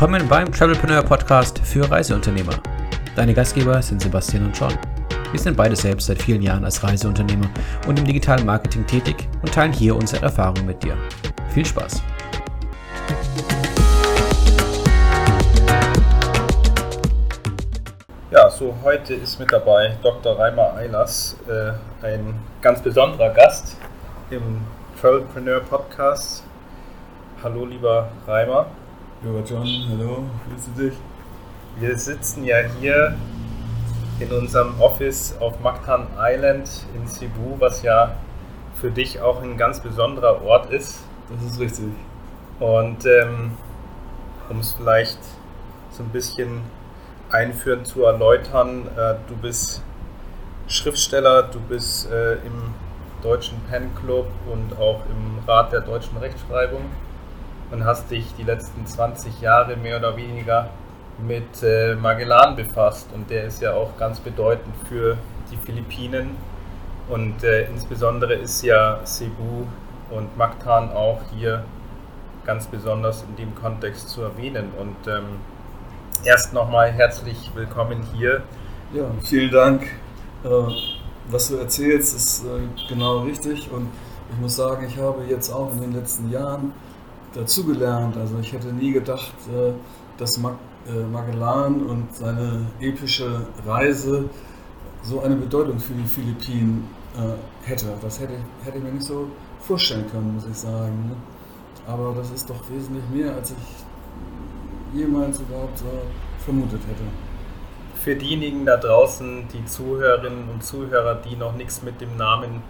Willkommen beim Travelpreneur Podcast für Reiseunternehmer. Deine Gastgeber sind Sebastian und John. Wir sind beide selbst seit vielen Jahren als Reiseunternehmer und im digitalen Marketing tätig und teilen hier unsere Erfahrungen mit dir. Viel Spaß! Ja, so heute ist mit dabei Dr. Reimer Eilers, äh, ein ganz besonderer Gast im Travelpreneur Podcast. Hallo lieber Reimer. Lieber John, hallo, grüße dich. Wir sitzen ja hier in unserem Office auf Mactan Island in Cebu, was ja für dich auch ein ganz besonderer Ort ist. Das ist richtig. Und ähm, um es vielleicht so ein bisschen einführend zu erläutern, äh, du bist Schriftsteller, du bist äh, im Deutschen Pen Club und auch im Rat der deutschen Rechtschreibung und hast dich die letzten 20 Jahre mehr oder weniger mit äh, Magellan befasst und der ist ja auch ganz bedeutend für die Philippinen und äh, insbesondere ist ja Cebu und Mactan auch hier ganz besonders in dem Kontext zu erwähnen und ähm, erst nochmal herzlich willkommen hier. Ja, vielen Dank. Äh, was du erzählst, ist äh, genau richtig und ich muss sagen, ich habe jetzt auch in den letzten Jahren dazugelernt. Also ich hätte nie gedacht, äh, dass äh, Magellan und seine epische Reise so eine Bedeutung für die Philippinen äh, hätte. Das hätte, hätte ich mir nicht so vorstellen können, muss ich sagen. Ne? Aber das ist doch wesentlich mehr, als ich jemals überhaupt vermutet hätte. Für diejenigen da draußen, die Zuhörerinnen und Zuhörer, die noch nichts mit dem Namen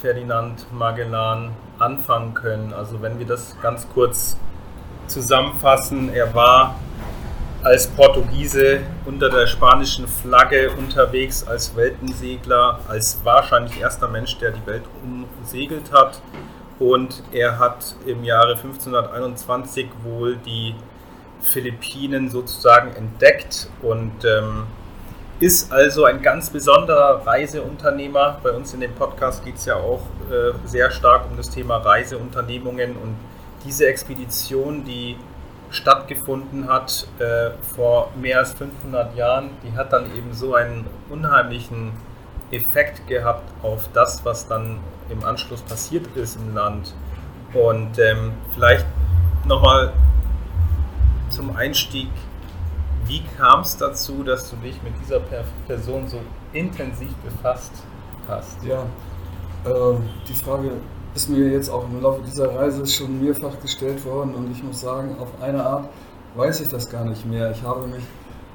Ferdinand Magellan anfangen können. Also wenn wir das ganz kurz zusammenfassen, er war als Portugiese unter der spanischen Flagge unterwegs als Weltensegler, als wahrscheinlich erster Mensch, der die Welt umsegelt hat. Und er hat im Jahre 1521 wohl die Philippinen sozusagen entdeckt und ähm, ist also ein ganz besonderer Reiseunternehmer. Bei uns in dem Podcast geht es ja auch äh, sehr stark um das Thema Reiseunternehmungen und diese Expedition, die stattgefunden hat äh, vor mehr als 500 Jahren, die hat dann eben so einen unheimlichen Effekt gehabt auf das, was dann im Anschluss passiert ist im Land. Und ähm, vielleicht nochmal zum Einstieg wie kam es dazu, dass du dich mit dieser Person so intensiv befasst hast? Ja, äh, die Frage ist mir jetzt auch im Laufe dieser Reise schon mehrfach gestellt worden und ich muss sagen, auf eine Art weiß ich das gar nicht mehr. Ich habe mich,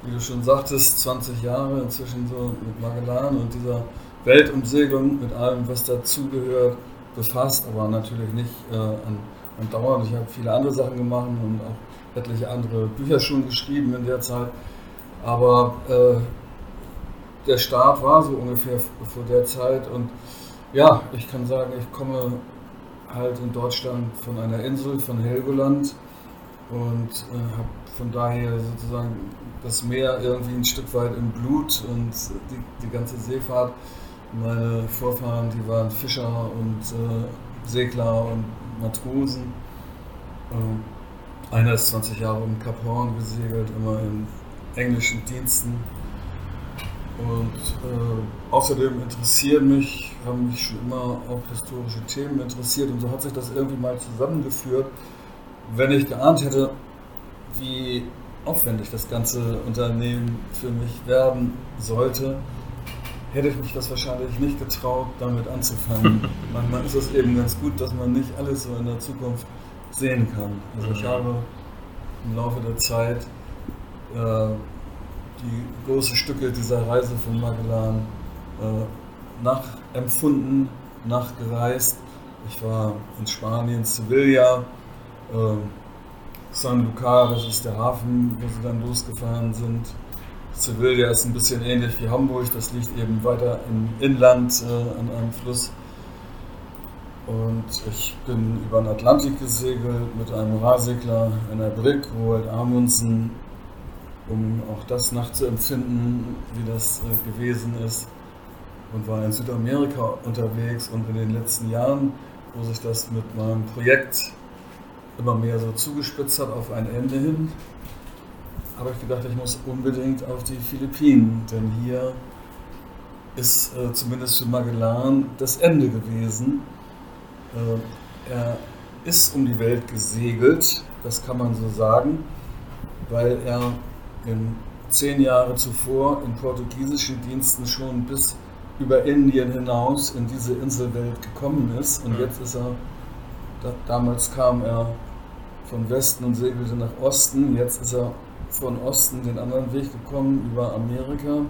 wie du schon sagtest, 20 Jahre inzwischen so mit Magellan und dieser Weltumsegelung, mit allem, was dazugehört, befasst, aber natürlich nicht äh, an, an Dauer. Ich habe viele andere Sachen gemacht und auch etliche andere Bücher schon geschrieben in der Zeit. Aber äh, der Start war so ungefähr vor der Zeit. Und ja, ich kann sagen, ich komme halt in Deutschland von einer Insel, von Helgoland und äh, habe von daher sozusagen das Meer irgendwie ein Stück weit im Blut und die, die ganze Seefahrt. Meine Vorfahren, die waren Fischer und äh, Segler und Matrosen. Ähm, einer ist 20 Jahre um Kap Horn gesegelt, immer in englischen Diensten. Und äh, außerdem interessieren mich, haben mich schon immer auch historische Themen interessiert und so hat sich das irgendwie mal zusammengeführt. Wenn ich geahnt hätte, wie aufwendig das ganze Unternehmen für mich werden sollte, hätte ich mich das wahrscheinlich nicht getraut, damit anzufangen. Manchmal ist es eben ganz gut, dass man nicht alles so in der Zukunft sehen kann. Also ich mhm. habe im Laufe der Zeit äh, die großen Stücke dieser Reise von Magellan äh, nachempfunden, nachgereist. Ich war in Spanien, Sevilla, äh, San Lucar, das ist der Hafen, wo sie dann losgefahren sind. Sevilla ist ein bisschen ähnlich wie Hamburg, das liegt eben weiter im Inland äh, an einem Fluss. Und ich bin über den Atlantik gesegelt mit einem Rahsegler, einer Brick, Roald Amundsen, um auch das nachzuempfinden, wie das äh, gewesen ist. Und war in Südamerika unterwegs und in den letzten Jahren, wo sich das mit meinem Projekt immer mehr so zugespitzt hat auf ein Ende hin, habe ich gedacht, ich muss unbedingt auf die Philippinen, denn hier ist äh, zumindest für Magellan das Ende gewesen. Äh, er ist um die Welt gesegelt, das kann man so sagen, weil er in zehn Jahre zuvor in portugiesischen Diensten schon bis über Indien hinaus in diese Inselwelt gekommen ist. Und jetzt ist er, da, damals kam er von Westen und segelte nach Osten, jetzt ist er von Osten den anderen Weg gekommen über Amerika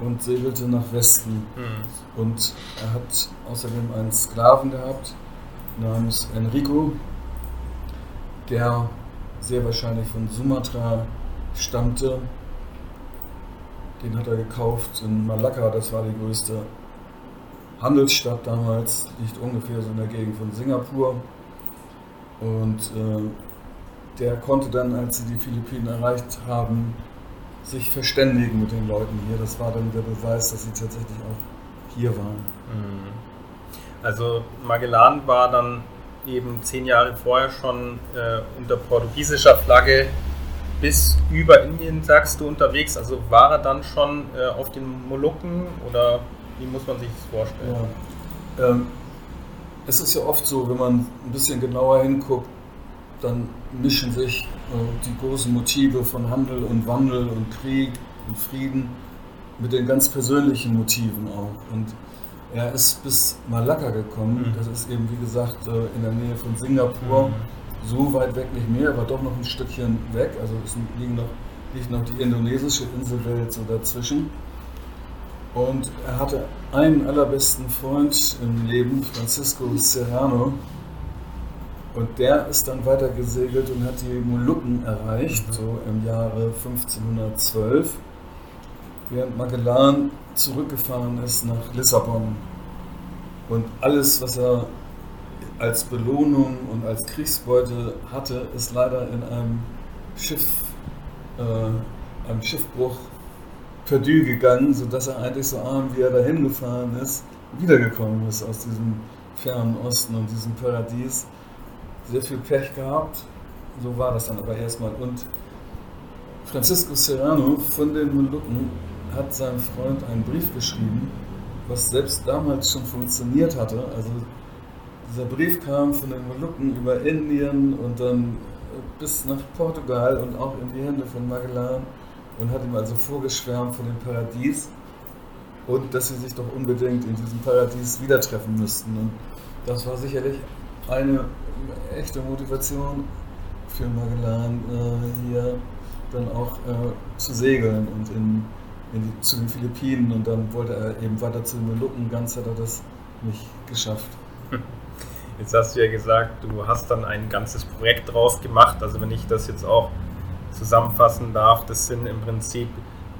und segelte nach Westen. Mhm. Und er hat außerdem einen Sklaven gehabt namens Enrico, der sehr wahrscheinlich von Sumatra stammte. Den hat er gekauft in Malakka, das war die größte Handelsstadt damals, liegt ungefähr so in der Gegend von Singapur. Und äh, der konnte dann, als sie die Philippinen erreicht haben, sich verständigen mit den Leuten hier. Das war dann der Beweis, dass sie tatsächlich auch hier waren. Mhm. Also Magellan war dann eben zehn Jahre vorher schon äh, unter portugiesischer Flagge bis über Indien, sagst du, unterwegs. Also war er dann schon äh, auf den Molukken oder wie muss man sich das vorstellen? Ja. Ähm, es ist ja oft so, wenn man ein bisschen genauer hinguckt, dann mischen sich die großen Motive von Handel und Wandel und Krieg und Frieden mit den ganz persönlichen Motiven auch. Und er ist bis Malakka gekommen. Mhm. Das ist eben, wie gesagt, äh, in der Nähe von Singapur. Mhm. So weit weg nicht mehr, aber doch noch ein Stückchen weg. Also es liegt noch, liegt noch die indonesische Inselwelt so dazwischen. Und er hatte einen allerbesten Freund im Leben, Francisco Serrano. Und der ist dann weiter gesegelt und hat die Molukken erreicht, mhm. so im Jahre 1512, während Magellan zurückgefahren ist nach Lissabon. Und alles, was er als Belohnung und als Kriegsbeute hatte, ist leider in einem Schiff, äh, einem Schiffbruch perdu gegangen, sodass er eigentlich so arm, wie er dahin gefahren ist, wiedergekommen ist aus diesem fernen Osten und diesem Paradies. Sehr viel Pech gehabt, so war das dann aber erstmal. Und Francisco Serrano von den Molukken hat seinem Freund einen Brief geschrieben, was selbst damals schon funktioniert hatte. Also dieser Brief kam von den Molukken über Indien und dann bis nach Portugal und auch in die Hände von Magellan und hat ihm also vorgeschwärmt von dem Paradies und dass sie sich doch unbedingt in diesem Paradies wieder treffen müssten. Und das war sicherlich eine echte Motivation für Magellan, äh, hier dann auch äh, zu segeln und in die, zu den Philippinen und dann wollte er eben weiter zu den Molukken. Ganz hat er das nicht geschafft. Jetzt hast du ja gesagt, du hast dann ein ganzes Projekt draus gemacht. Also wenn ich das jetzt auch zusammenfassen darf, das sind im Prinzip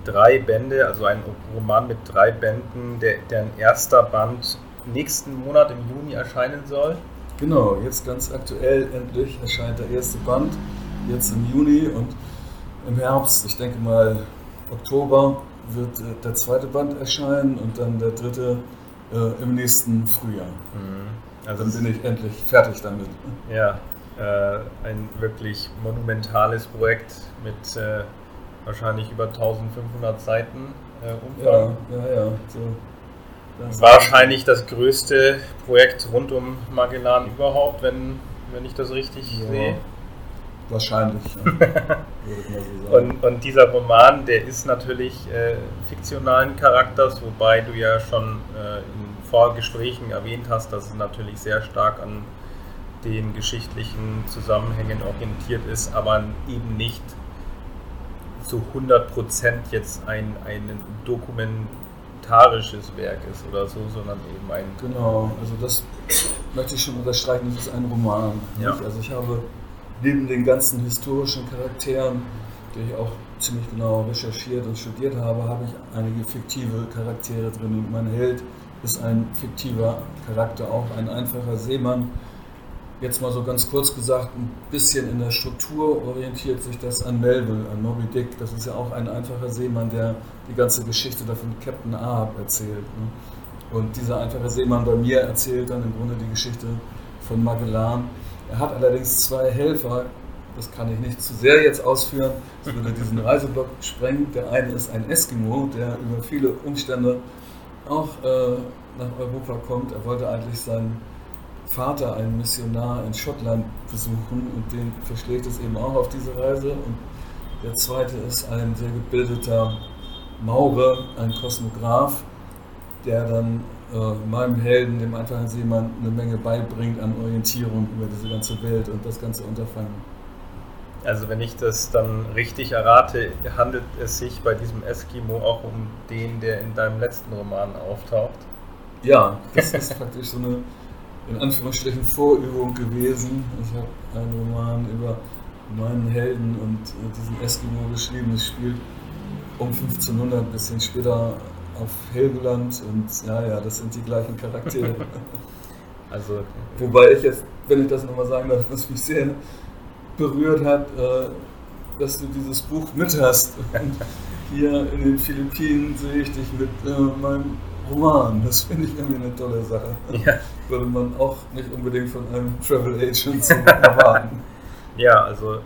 drei Bände, also ein Roman mit drei Bänden, der, deren erster Band nächsten Monat im Juni erscheinen soll. Genau, jetzt ganz aktuell endlich erscheint der erste Band, jetzt im Juni und im Herbst, ich denke mal Oktober, wird äh, der zweite Band erscheinen und dann der dritte äh, im nächsten Frühjahr. Mhm. Also dann bin ich endlich fertig damit. Ja, äh, ein wirklich monumentales Projekt mit äh, wahrscheinlich über 1500 Seiten äh, Umfang. Ja, ja, ja. So, wahrscheinlich das größte Projekt rund um Magellan überhaupt, wenn, wenn ich das richtig ja. sehe. Wahrscheinlich. Ja. so und, und, dieser Roman, der ist natürlich äh, fiktionalen Charakters, wobei du ja schon äh, in Vorgesprächen erwähnt hast, dass es natürlich sehr stark an den geschichtlichen Zusammenhängen orientiert ist, aber eben nicht zu 100% jetzt ein, ein dokumentarisches Werk ist oder so, sondern eben ein... Genau, also das möchte ich schon unterstreichen, das ist ein Roman. Ja. Also ich habe neben den ganzen historischen Charakteren, die ich auch ziemlich genau recherchiert und studiert habe, habe ich einige fiktive Charaktere drin. Und mein Held ist ein fiktiver Charakter, auch ein einfacher Seemann. Jetzt mal so ganz kurz gesagt, ein bisschen in der Struktur orientiert sich das an Melville, an Moby Dick. Das ist ja auch ein einfacher Seemann, der die ganze Geschichte davon Captain Ahab erzählt. Ne? Und dieser einfache Seemann bei mir erzählt dann im Grunde die Geschichte von Magellan Er hat allerdings zwei Helfer, das kann ich nicht zu sehr jetzt ausführen, das würde diesen Reiseblock sprengen. Der eine ist ein Eskimo, der über viele Umstände auch äh, nach Europa kommt. Er wollte eigentlich seinen Vater, einen Missionar in Schottland, besuchen und den verschlägt es eben auch auf diese Reise. Und der zweite ist ein sehr gebildeter Maurer, ein Kosmograph, der dann äh, meinem Helden, dem einfachen Seemann, eine Menge beibringt an Orientierung über diese ganze Welt und das ganze Unterfangen. Also wenn ich das dann richtig errate, handelt es sich bei diesem Eskimo auch um den, der in deinem letzten Roman auftaucht? Ja, das ist praktisch so eine in Anführungsstrichen Vorübung gewesen. Ich habe einen Roman über meinen Helden und äh, diesen Eskimo geschrieben. Es spielt um 1500, ein bisschen später auf Helgoland und ja, ja, das sind die gleichen Charaktere. also, Wobei ich jetzt, wenn ich das nochmal sagen darf, was mich sehr berührt hat, äh, dass du dieses Buch mit hast. Und hier in den Philippinen sehe ich dich mit äh, meinem Roman. Das finde ich irgendwie eine tolle Sache. Ja. Würde man auch nicht unbedingt von einem Travel Agent erwarten. ja, also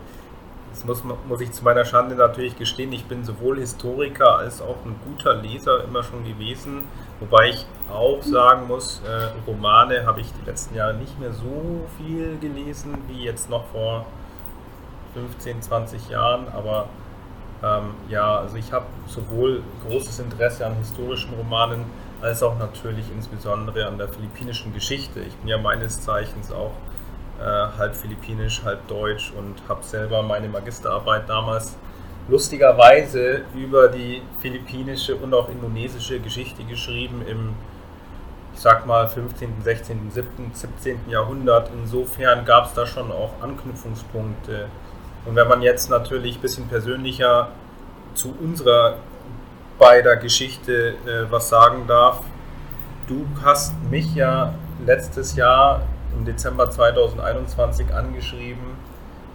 das muss, muss ich zu meiner Schande natürlich gestehen, ich bin sowohl Historiker als auch ein guter Leser immer schon gewesen. Wobei ich auch sagen muss, äh, Romane habe ich die letzten Jahre nicht mehr so viel gelesen wie jetzt noch vor 15, 20 Jahren. Aber ähm, ja, also ich habe sowohl großes Interesse an historischen Romanen als auch natürlich insbesondere an der philippinischen Geschichte. Ich bin ja meines Zeichens auch äh, halb philippinisch, halb deutsch und habe selber meine Magisterarbeit damals lustigerweise über die philippinische und auch indonesische Geschichte geschrieben im, ich sag mal, 15., 16., 17., 17. Jahrhundert. Insofern gab es da schon auch Anknüpfungspunkte. Und wenn man jetzt natürlich ein bisschen persönlicher zu unserer beider Geschichte äh, was sagen darf, du hast mich ja letztes Jahr im Dezember 2021 angeschrieben,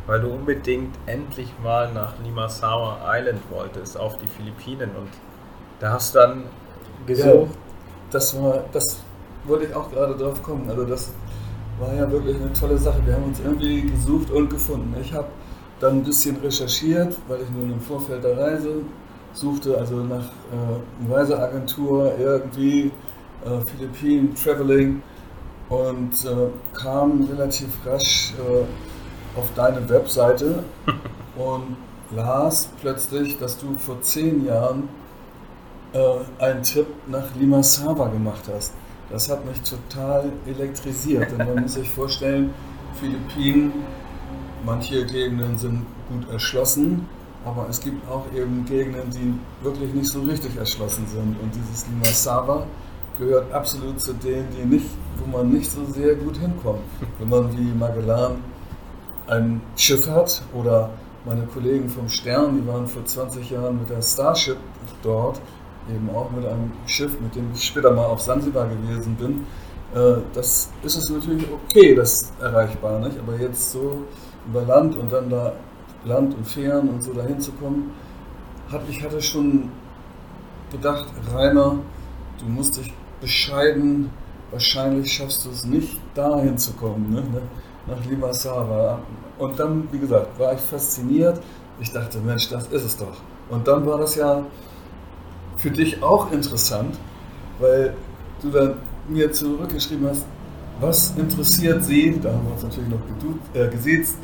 weil du unbedingt endlich mal nach Limasawa Island wolltest, auf die Philippinen. Und da hast du dann gesucht. Ja, das war, das wollte ich auch gerade drauf kommen. Also das war ja wirklich eine tolle Sache. Wir haben uns irgendwie gesucht und gefunden. Ich habe dann ein bisschen recherchiert, weil ich nun im Vorfeld der Reise suchte, also nach äh, einer Reiseagentur irgendwie, äh, Philippinen, Traveling und äh, kam relativ rasch äh, auf deine Webseite und las plötzlich, dass du vor zehn Jahren äh, einen Trip nach Limassaba gemacht hast. Das hat mich total elektrisiert, denn man muss sich vorstellen, Philippinen, manche Gegenden sind gut erschlossen, aber es gibt auch eben Gegenden, die wirklich nicht so richtig erschlossen sind. Und dieses Limassaba gehört absolut zu denen, die nicht, wo man nicht so sehr gut hinkommt. Wenn man wie Magellan ein Schiff hat oder meine Kollegen vom Stern, die waren vor 20 Jahren mit der Starship dort, eben auch mit einem Schiff, mit dem ich später mal auf Sansibar gewesen bin. Äh, das ist es natürlich okay, das erreichbar, nicht? aber jetzt so über Land und dann da Land und Fähren und so dahin zu kommen, hat, ich hatte schon gedacht, Rainer, du musst dich bescheiden, wahrscheinlich schaffst du es nicht, dahin zu kommen, ne? nach Limassara. Und dann, wie gesagt, war ich fasziniert. Ich dachte, Mensch, das ist es doch. Und dann war das ja für dich auch interessant, weil du dann mir zurückgeschrieben hast, was interessiert Sie, da haben wir uns natürlich noch gedu äh, gesiezt,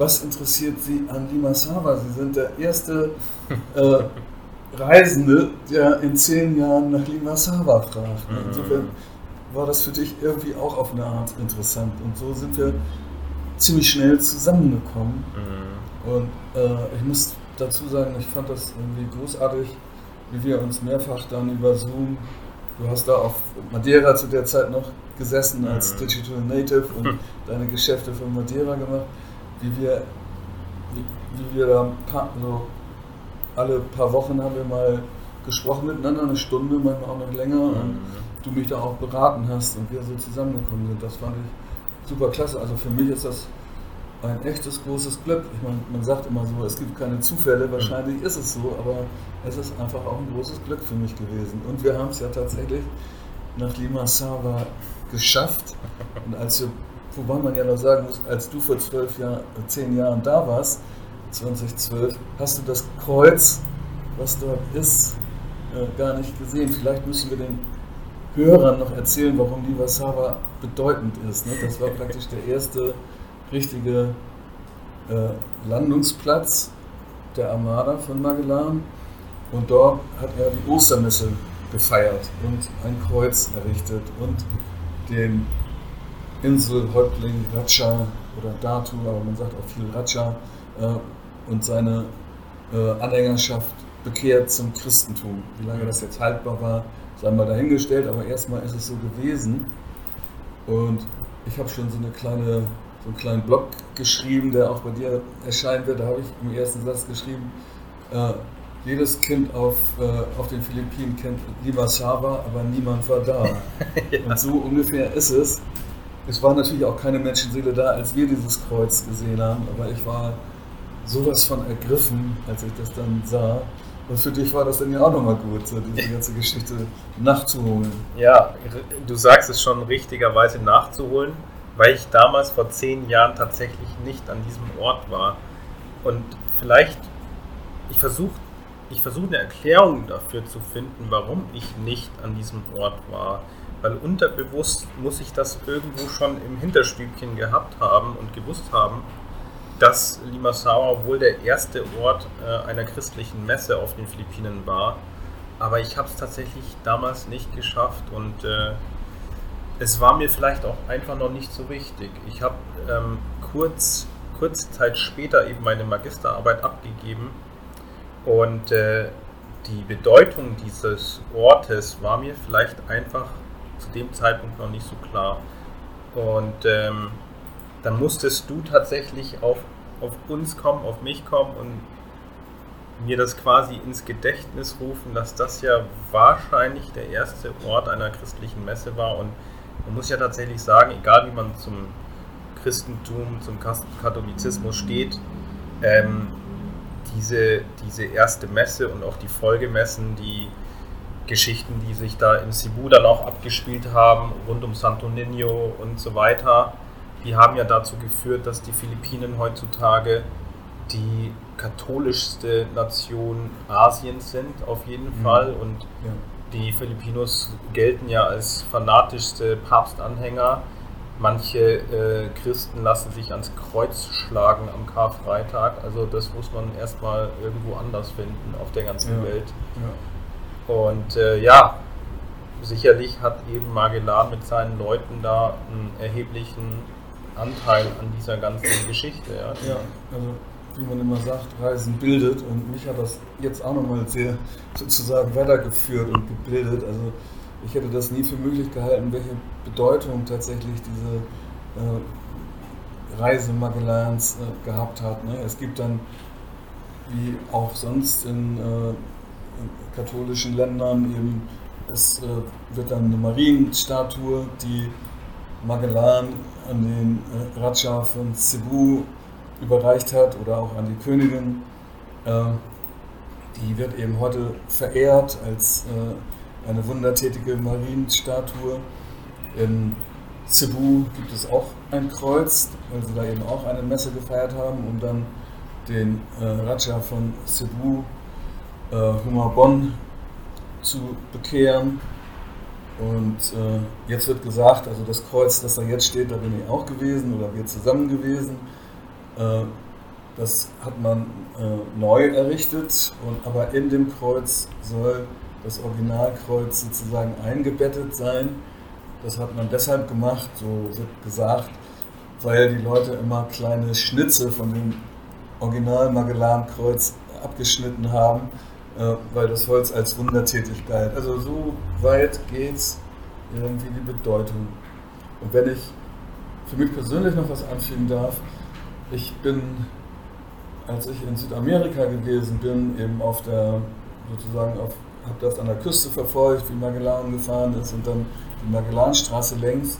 was interessiert Sie an Limassava? Sie sind der erste äh, Reisende, der in zehn Jahren nach Limassava fragt. Mhm. Insofern war das für dich irgendwie auch auf eine Art interessant. Und so sind wir ziemlich schnell zusammengekommen. Mhm. Und äh, ich muss dazu sagen, ich fand das irgendwie großartig, wie wir uns mehrfach dann über Zoom, du hast da auf Madeira zu der Zeit noch gesessen als mhm. Digital Native und deine Geschäfte von Madeira gemacht wie wir, wie, wie wir da so alle paar Wochen haben wir mal gesprochen miteinander, eine Stunde, manchmal auch noch länger, mhm. und du mich da auch beraten hast und wir so zusammengekommen sind. Das fand ich super klasse. Also für mich ist das ein echtes großes Glück. Ich meine, man sagt immer so, es gibt keine Zufälle, mhm. wahrscheinlich ist es so, aber es ist einfach auch ein großes Glück für mich gewesen. Und wir haben es ja tatsächlich nach Limassava geschafft. Und als wir wobei man ja noch sagen muss, als du vor zwölf Jahren, zehn Jahren da warst, 2012, hast du das Kreuz, was dort ist, äh, gar nicht gesehen. Vielleicht müssen wir den Hörern noch erzählen, warum die Warszawa bedeutend ist. Ne? Das war praktisch der erste richtige äh, Landungsplatz der Armada von Magellan. Und dort hat er die Ostermesse gefeiert und ein Kreuz errichtet und den Inselhäuptling Raja oder Datu, aber man sagt auch viel Raja, äh, und seine äh, Anhängerschaft bekehrt zum Christentum. Wie lange das jetzt haltbar war, sei mal dahingestellt, aber erstmal ist es so gewesen. Und ich habe schon so eine kleine so einen kleinen Blog geschrieben, der auch bei dir erscheinen wird. Da habe ich im ersten Satz geschrieben, äh, jedes Kind auf, äh, auf den Philippinen kennt Limassava, aber niemand war da. ja. Und so ungefähr ist es. Es war natürlich auch keine Menschenseele da, als wir dieses Kreuz gesehen haben, aber ich war sowas von ergriffen, als ich das dann sah. Und für dich war das dann ja auch nochmal gut, so diese ganze Geschichte nachzuholen. Ja, du sagst es schon richtigerweise nachzuholen weil ich damals vor zehn Jahren tatsächlich nicht an diesem Ort war. Und vielleicht, ich versuche ich versuch eine Erklärung dafür zu finden, warum ich nicht an diesem Ort war. Weil unterbewusst muss ich das irgendwo schon im Hinterstübchen gehabt haben und gewusst haben, dass Limassau wohl der erste Ort äh, einer christlichen Messe auf den Philippinen war. Aber ich habe es tatsächlich damals nicht geschafft und äh, es war mir vielleicht auch einfach noch nicht so wichtig. Ich habe ähm, kurz, kurze Zeit später eben meine Magisterarbeit abgegeben und äh, die Bedeutung dieses Ortes war mir vielleicht einfach zu dem Zeitpunkt noch nicht so klar. Und ähm, dann musstest du tatsächlich auf, auf uns kommen, auf mich kommen und mir das quasi ins Gedächtnis rufen, dass das ja wahrscheinlich der erste Ort einer christlichen Messe war und man muss ja tatsächlich sagen, egal wie man zum Christentum, zum Katholizismus steht, ähm, diese, diese erste Messe und auch die Folgemessen, die Geschichten, die sich da in Cebu dann auch abgespielt haben, rund um Santo Niño und so weiter, die haben ja dazu geführt, dass die Philippinen heutzutage die katholischste Nation Asiens sind, auf jeden mhm. Fall. Und ja. Die Filipinos gelten ja als fanatischste Papstanhänger. Manche äh, Christen lassen sich ans Kreuz schlagen am Karfreitag. Also das muss man erstmal irgendwo anders finden auf der ganzen ja. Welt. Ja. Und äh, ja, sicherlich hat eben Magellan mit seinen Leuten da einen erheblichen Anteil an dieser ganzen Geschichte. Ja, ja also wie man immer sagt, Reisen bildet und mich hat das jetzt auch nochmal sehr sozusagen weitergeführt und gebildet. Also ich hätte das nie für möglich gehalten, welche Bedeutung tatsächlich diese äh, Reise Magellans äh, gehabt hat. Ne? Es gibt dann, wie auch sonst in, äh, in katholischen Ländern, eben, es äh, wird dann eine Marienstatue, die Magellan an den äh, Raja von Cebu überreicht hat oder auch an die Königin. Äh, die wird eben heute verehrt als äh, eine wundertätige Marienstatue. In Cebu gibt es auch ein Kreuz, weil sie da eben auch eine Messe gefeiert haben, um dann den äh, Raja von Cebu, äh, Humabon, zu bekehren. Und äh, jetzt wird gesagt, also das Kreuz, das da jetzt steht, da bin ich auch gewesen oder wir zusammen gewesen. Äh, das hat man äh, neu errichtet, und, aber in dem Kreuz soll das Originalkreuz sozusagen eingebettet sein. Das hat man deshalb gemacht, so wird gesagt, weil die Leute immer kleine Schnitze von dem Original Magellankreuz abgeschnitten haben, weil das Holz als wundertätig galt. Also so weit geht es irgendwie die Bedeutung. Und wenn ich für mich persönlich noch was anfügen darf, ich bin, als ich in Südamerika gewesen bin, eben auf der, sozusagen auf, habe das an der Küste verfolgt, wie Magellan gefahren ist und dann die Magellanstraße längs,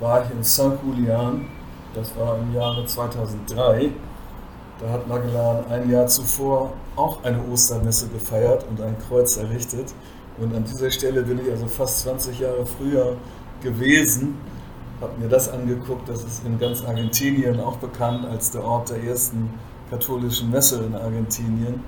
war ich in St. Julian, das war im Jahre 2003. Da hat Magellan ein Jahr zuvor auch eine Ostermesse gefeiert und ein Kreuz errichtet. Und an dieser Stelle bin ich also fast 20 Jahre früher gewesen habe mir das angeguckt, das ist in ganz Argentinien auch bekannt als der Ort der ersten katholischen Messe in Argentinien,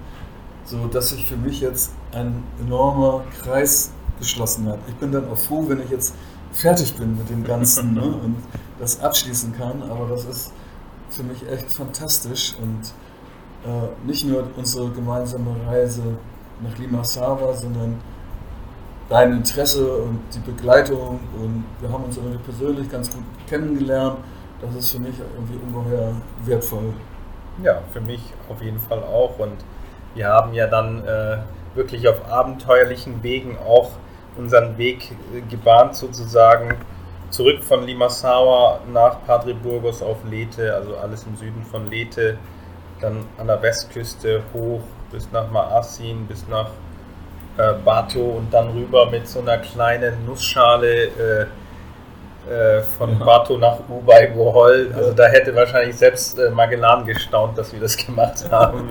so dass sich für mich jetzt ein enormer Kreis geschlossen hat. Ich bin dann auch froh, wenn ich jetzt fertig bin mit dem Ganzen ne, und das abschließen kann, aber das ist für mich echt fantastisch und äh, nicht nur unsere gemeinsame Reise nach Limassava, sondern dein Interesse und die Begleitung und wir haben uns irgendwie persönlich ganz gut kennengelernt. Das ist für mich irgendwie ungeheuer wertvoll. Ja, für mich auf jeden Fall auch und wir haben ja dann äh, wirklich auf abenteuerlichen Wegen auch unseren Weg äh, gebahnt sozusagen zurück von Limassauer nach Padre Burgos auf Leyte, also alles im Süden von Leyte, dann an der Westküste hoch bis nach Maasin, bis nach äh, Bato und dann rüber mit so einer kleinen Nussschale äh, äh, von ja. Bato nach Ubay Bohol. Also da hätte wahrscheinlich selbst äh, Magellan gestaunt, dass wir das gemacht haben.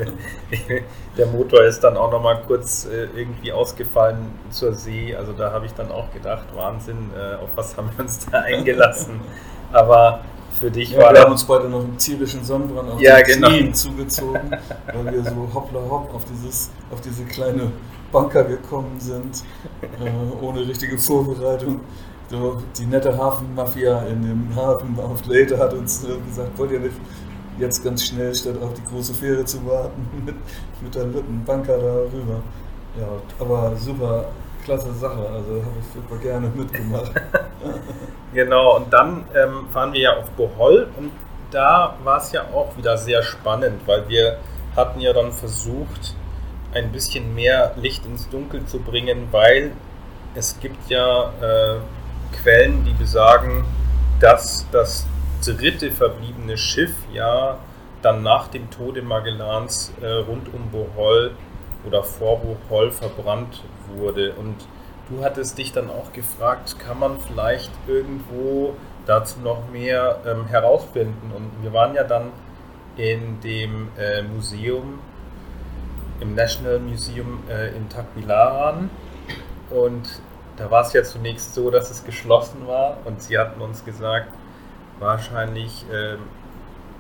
Der Motor ist dann auch nochmal kurz äh, irgendwie ausgefallen zur See. Also da habe ich dann auch gedacht, Wahnsinn, äh, auf was haben wir uns da eingelassen. Aber für dich ja, war Wir haben uns beide noch einen tierischen Sonnenbrand auf ja, den genau. Knien zugezogen, weil wir so hoppla hopp auf, dieses, auf diese kleine Bunker gekommen sind, äh, ohne richtige Vorbereitung. So, die nette Hafenmafia in dem Hafen auf Leyte hat uns äh, gesagt, wollt ihr nicht jetzt ganz schnell, statt auf die große Fähre zu warten, mit, mit der Bunker da rüber. Ja, aber super, klasse Sache, also habe ich super gerne mitgemacht. genau, und dann ähm, fahren wir ja auf Bohol und da war es ja auch wieder sehr spannend, weil wir hatten ja dann versucht, ein bisschen mehr Licht ins Dunkel zu bringen, weil es gibt ja äh, Quellen, die besagen, dass das dritte verbliebene Schiff ja dann nach dem Tode Magellans äh, rund um Bohol oder vor Bohol verbrannt wurde. Und du hattest dich dann auch gefragt, kann man vielleicht irgendwo dazu noch mehr ähm, herausfinden? Und wir waren ja dann in dem äh, Museum, im National Museum äh, in Tagbilaran und da war es ja zunächst so, dass es geschlossen war und sie hatten uns gesagt, wahrscheinlich äh,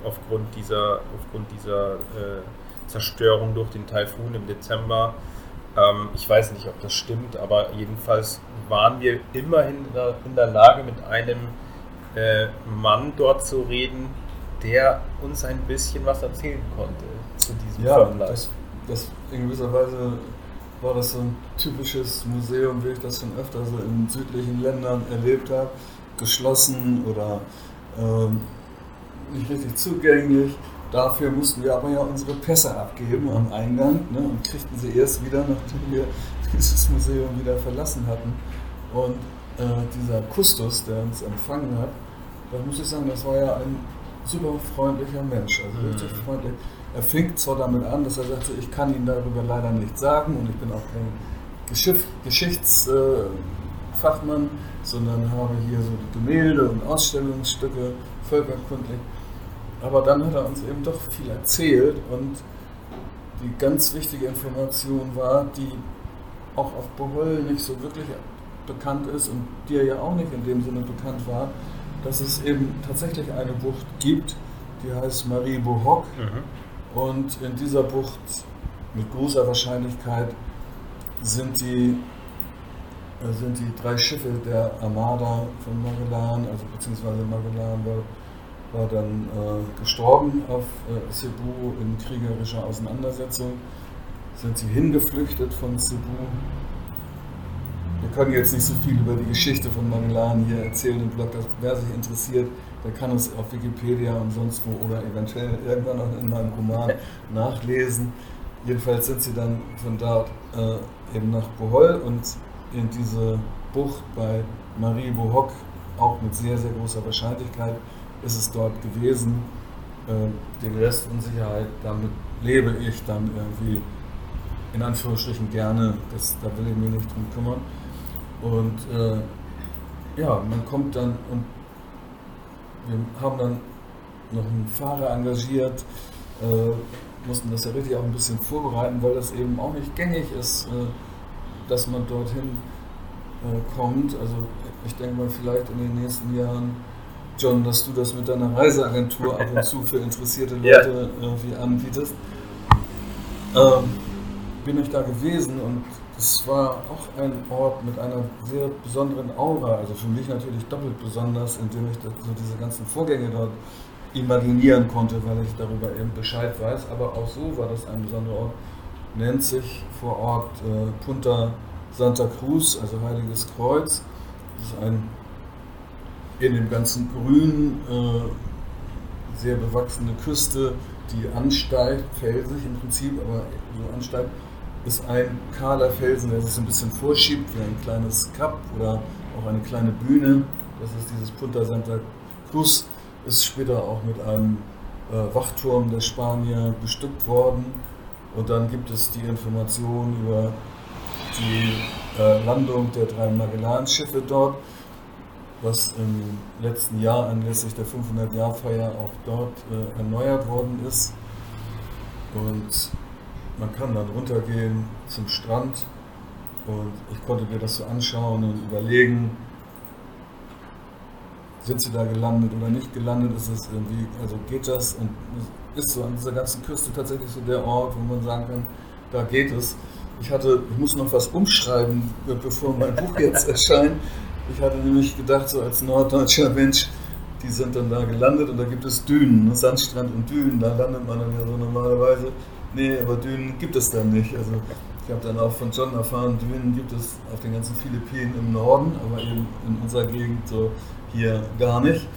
aufgrund dieser, aufgrund dieser äh, Zerstörung durch den Taifun im Dezember, ähm, ich weiß nicht, ob das stimmt, aber jedenfalls waren wir immerhin in der, Lage, mit einem äh, Mann dort zu reden, der uns ein bisschen was erzählen konnte zu diesem ja. Das, das in gewisser Weise war das so ein typisches Museum, wie ich das schon öfter so in südlichen Ländern erlebt habe. Geschlossen oder ähm, nicht richtig zugänglich. Dafür mussten wir aber ja unsere Pässe abgeben am Eingang ne, und kriegten sie erst wieder, nachdem wir dieses Museum wieder verlassen hatten. Und äh, dieser Kustos, der uns empfangen hat, da muss ich sagen, das war ja ein super freundlicher Mensch, also mhm. richtig freundlich. Er fing zwar damit an, dass er sagte, ich kann Ihnen darüber leider nichts sagen und ich bin auch kein Geschichtsfachmann, äh, sondern habe hier so Gemälde und Ausstellungsstücke, völkerkundlich. Aber dann hat er uns eben doch viel erzählt und die ganz wichtige Information war, die auch auf Bohol nicht so wirklich bekannt ist und dir ja auch nicht in dem Sinne bekannt war, dass es eben tatsächlich eine Bucht gibt, die heißt Marie Bohoc. Mhm. Und in dieser Bucht mit großer Wahrscheinlichkeit sind die, äh, sind die drei Schiffe der Armada von Magellan, also beziehungsweise Magellan war, war dann äh, gestorben auf äh, Cebu in kriegerischer Auseinandersetzung. Sind sie hingeflüchtet von Cebu wir können jetzt nicht so viel über die Geschichte von Magellan hier erzählen im Blog. wer sich interessiert, der kann es auf Wikipedia und sonst wo oder eventuell irgendwann auch in meinem Roman nachlesen. Jedenfalls sind sie dann von dort äh, eben nach Bohol und in diese Bucht bei Marie Bohoc, auch mit sehr, sehr großer Wahrscheinlichkeit, ist es dort gewesen. Äh, den Rest Unsicherheit, damit lebe ich dann irgendwie in Anführungsstrichen gerne. Das, da will ich mich nicht drum kümmern. Und äh, ja, man kommt dann und wir haben dann noch einen Fahrer engagiert, äh, mussten das ja richtig auch ein bisschen vorbereiten, weil das eben auch nicht gängig ist, äh, dass man dorthin äh, kommt. Also ich denke mal, vielleicht in den nächsten Jahren John, dass du das mit deiner Reiseagentur ab und zu für interessierte Leute irgendwie anbietest. Ähm, bin ich da gewesen und es war auch ein Ort mit einer sehr besonderen Aura, also für mich natürlich doppelt besonders, indem ich so diese ganzen Vorgänge dort imaginieren konnte, weil ich darüber eben Bescheid weiß. Aber auch so war das ein besonderer Ort. Nennt sich vor Ort äh, Punta Santa Cruz, also Heiliges Kreuz. Das ist ein in dem ganzen Grün äh, sehr bewachsene Küste, die ansteigt, felsig im Prinzip, aber so ansteigt, ist ein kahler Felsen, der sich so ein bisschen vorschiebt wie ein kleines Kap oder auch eine kleine Bühne. Das ist dieses Punta Santa Cruz ist später auch mit einem äh, Wachturm der Spanier bestückt worden. Und dann gibt es die Information über die äh, Landung der drei Magellan-Schiffe dort, was im letzten Jahr anlässlich der 500-Jahr-Feier auch dort äh, erneuert worden ist. Und man kann dann runtergehen zum Strand und ich konnte mir das so anschauen und überlegen, sind sie da gelandet oder nicht gelandet, ist es irgendwie, also geht das und ist so an dieser ganzen Küste tatsächlich so der Ort, wo man sagen kann, da geht es. Ich hatte, ich muss noch was umschreiben, bevor mein Buch jetzt erscheint. Ich hatte nämlich gedacht, so als norddeutscher Mensch, die sind dann da gelandet und da gibt es Dünen, ne, Sandstrand und Dünen, da landet man dann ja so normalerweise. Nee, aber Dünen gibt es dann nicht. Also ich habe dann auch von John erfahren, Dünen gibt es auf den ganzen Philippinen im Norden, aber eben in unserer Gegend so hier gar nicht,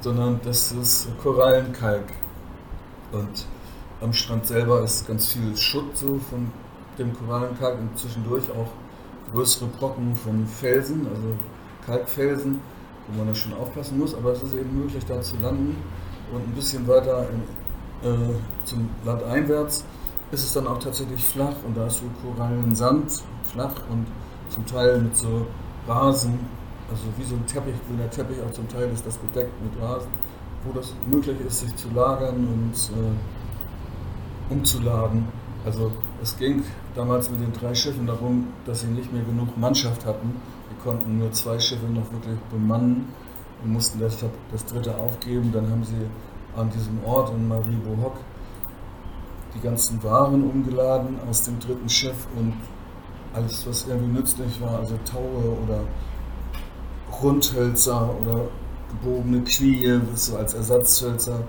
sondern das ist Korallenkalk. Und am Strand selber ist ganz viel Schutt so von dem Korallenkalk und zwischendurch auch größere Brocken von Felsen, also Kalkfelsen, wo man da schon aufpassen muss. Aber es ist eben möglich, da zu landen und ein bisschen weiter in, zum Land einwärts ist es dann auch tatsächlich flach und da ist so Korallensand flach und zum Teil mit so Rasen also wie so ein Teppich, grüner Teppich, auch zum Teil ist das bedeckt mit Rasen, wo das möglich ist, sich zu lagern und äh, umzuladen. Also es ging damals mit den drei Schiffen darum, dass sie nicht mehr genug Mannschaft hatten. Wir konnten nur zwei Schiffe noch wirklich bemannen und mussten deshalb das dritte aufgeben. Dann haben sie an diesem Ort in Maribohock die ganzen Waren umgeladen aus dem dritten Schiff und alles, was irgendwie nützlich war, also Taue oder Rundhölzer oder gebogene Knie, was so als Ersatzhölzer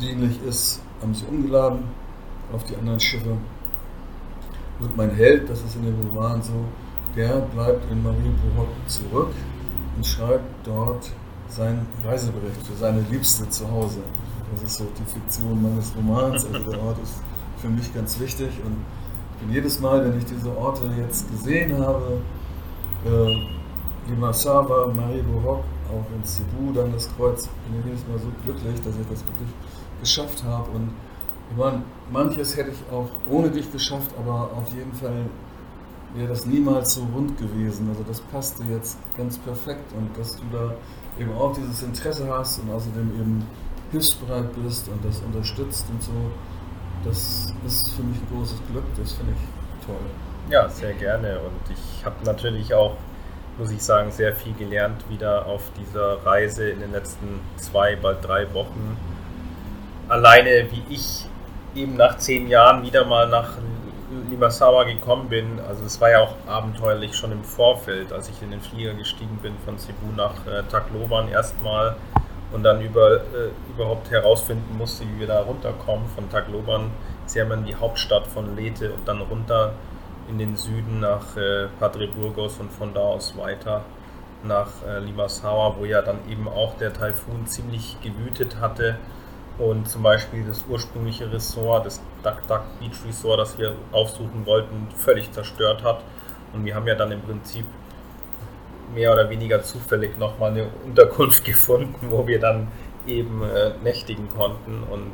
dienlich ist, haben sie umgeladen auf die anderen Schiffe. Und mein Held, das ist in dem Roman so, der bleibt in Marienburg zurück und schreibt dort seinen Reisebericht für seine Liebste zu Hause. Das ist so die Fiktion meines Romans. Also der Ort ist für mich ganz wichtig und ich bin jedes Mal, wenn ich diese Orte jetzt gesehen habe, äh, Limassava, Maribo auch in Cebu, dann das Kreuz, bin ich jedes Mal so glücklich, dass ich das wirklich geschafft habe. Und ich meine, manches hätte ich auch ohne dich geschafft, aber auf jeden Fall wäre das niemals so rund gewesen. Also das passte jetzt ganz perfekt und dass du da eben auch dieses Interesse hast und außerdem eben hilfsbereit bist und das unterstützt und so, das ist für mich ein großes Glück, das finde ich toll. Ja, sehr gerne und ich habe natürlich auch muss ich sagen, sehr viel gelernt wieder auf dieser Reise in den letzten zwei, bald drei Wochen. Alleine wie ich eben nach zehn Jahren wieder mal nach Limassava gekommen bin, also es war ja auch abenteuerlich schon im Vorfeld, als ich in den Flieger gestiegen bin von Cebu nach äh, Tacloban erstmal und dann über, äh, überhaupt herausfinden musste, wie wir da runterkommen. Von Tacloban ist ja man die Hauptstadt von Leyte und dann runter in den Süden nach äh, Padre Burgos und von da aus weiter nach äh, Limassau, wo ja dann eben auch der Taifun ziemlich gewütet hatte und zum Beispiel das ursprüngliche Ressort, das Duck Duck Beach Resort, das wir aufsuchen wollten, völlig zerstört hat. Und wir haben ja dann im Prinzip mehr oder weniger zufällig nochmal eine Unterkunft gefunden, wo wir dann eben äh, nächtigen konnten. Und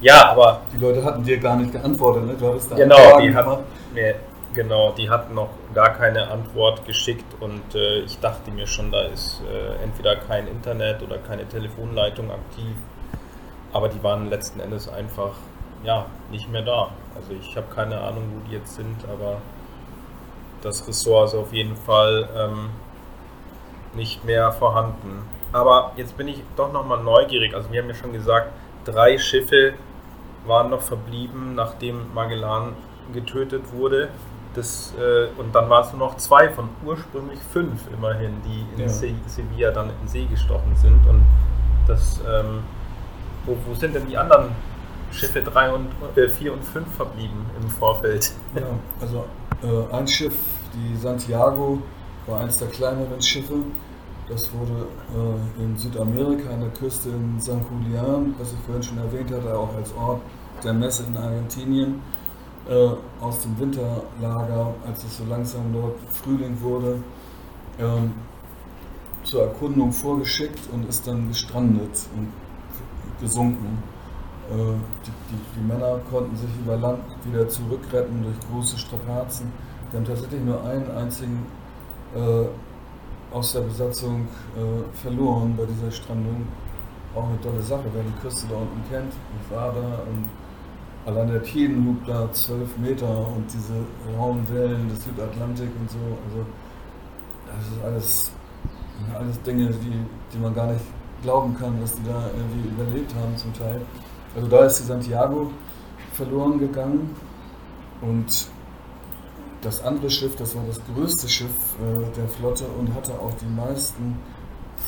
ja, aber. Die Leute hatten dir gar nicht geantwortet, ne? Du hattest da genau, die hatten, nee, Genau, die hatten noch gar keine Antwort geschickt und äh, ich dachte mir schon, da ist äh, entweder kein Internet oder keine Telefonleitung aktiv, aber die waren letzten Endes einfach ja nicht mehr da. Also ich habe keine Ahnung, wo die jetzt sind, aber das Ressort ist auf jeden Fall ähm, nicht mehr vorhanden. Aber jetzt bin ich doch nochmal neugierig. Also wir haben ja schon gesagt, drei Schiffe waren noch verblieben, nachdem Magellan getötet wurde. Das, äh, und dann waren es nur noch zwei von ursprünglich fünf immerhin, die in ja. Se Sevilla dann in See gestochen sind. Und das, ähm, wo, wo, sind denn die anderen Schiffe 3 und äh, 4 und 5 verblieben im Vorfeld? Ja, also äh, ein Schiff, die Santiago, war eines der kleineren Schiffe. Das wurde äh, in Südamerika an der Küste in San Julian, was ich vorhin schon erwähnt hatte, auch als Ort der Messe in Argentinien, äh, aus dem Winterlager, als es so langsam dort Frühling wurde, ähm, zur Erkundung vorgeschickt und ist dann gestrandet und gesunken. Äh, die, die, die, Männer konnten sich über Land wieder zurückretten durch große Strapazen. Wir haben tatsächlich nur einen einzigen äh, aus der Besatzung äh, verloren bei dieser Strandung. Auch eine tolle Sache, wer die Küste da unten kennt. Ich war da und allein der Tidenhub da zwölf Meter und diese rauen Wellen des Südatlantik und so. Also das ist alles, alles Dinge, die, die man gar nicht glauben kann, dass die da irgendwie überlebt haben zum Teil. Also da ist die Santiago verloren gegangen und das andere Schiff, das war das größte Schiff äh, der Flotte und hatte auch die meisten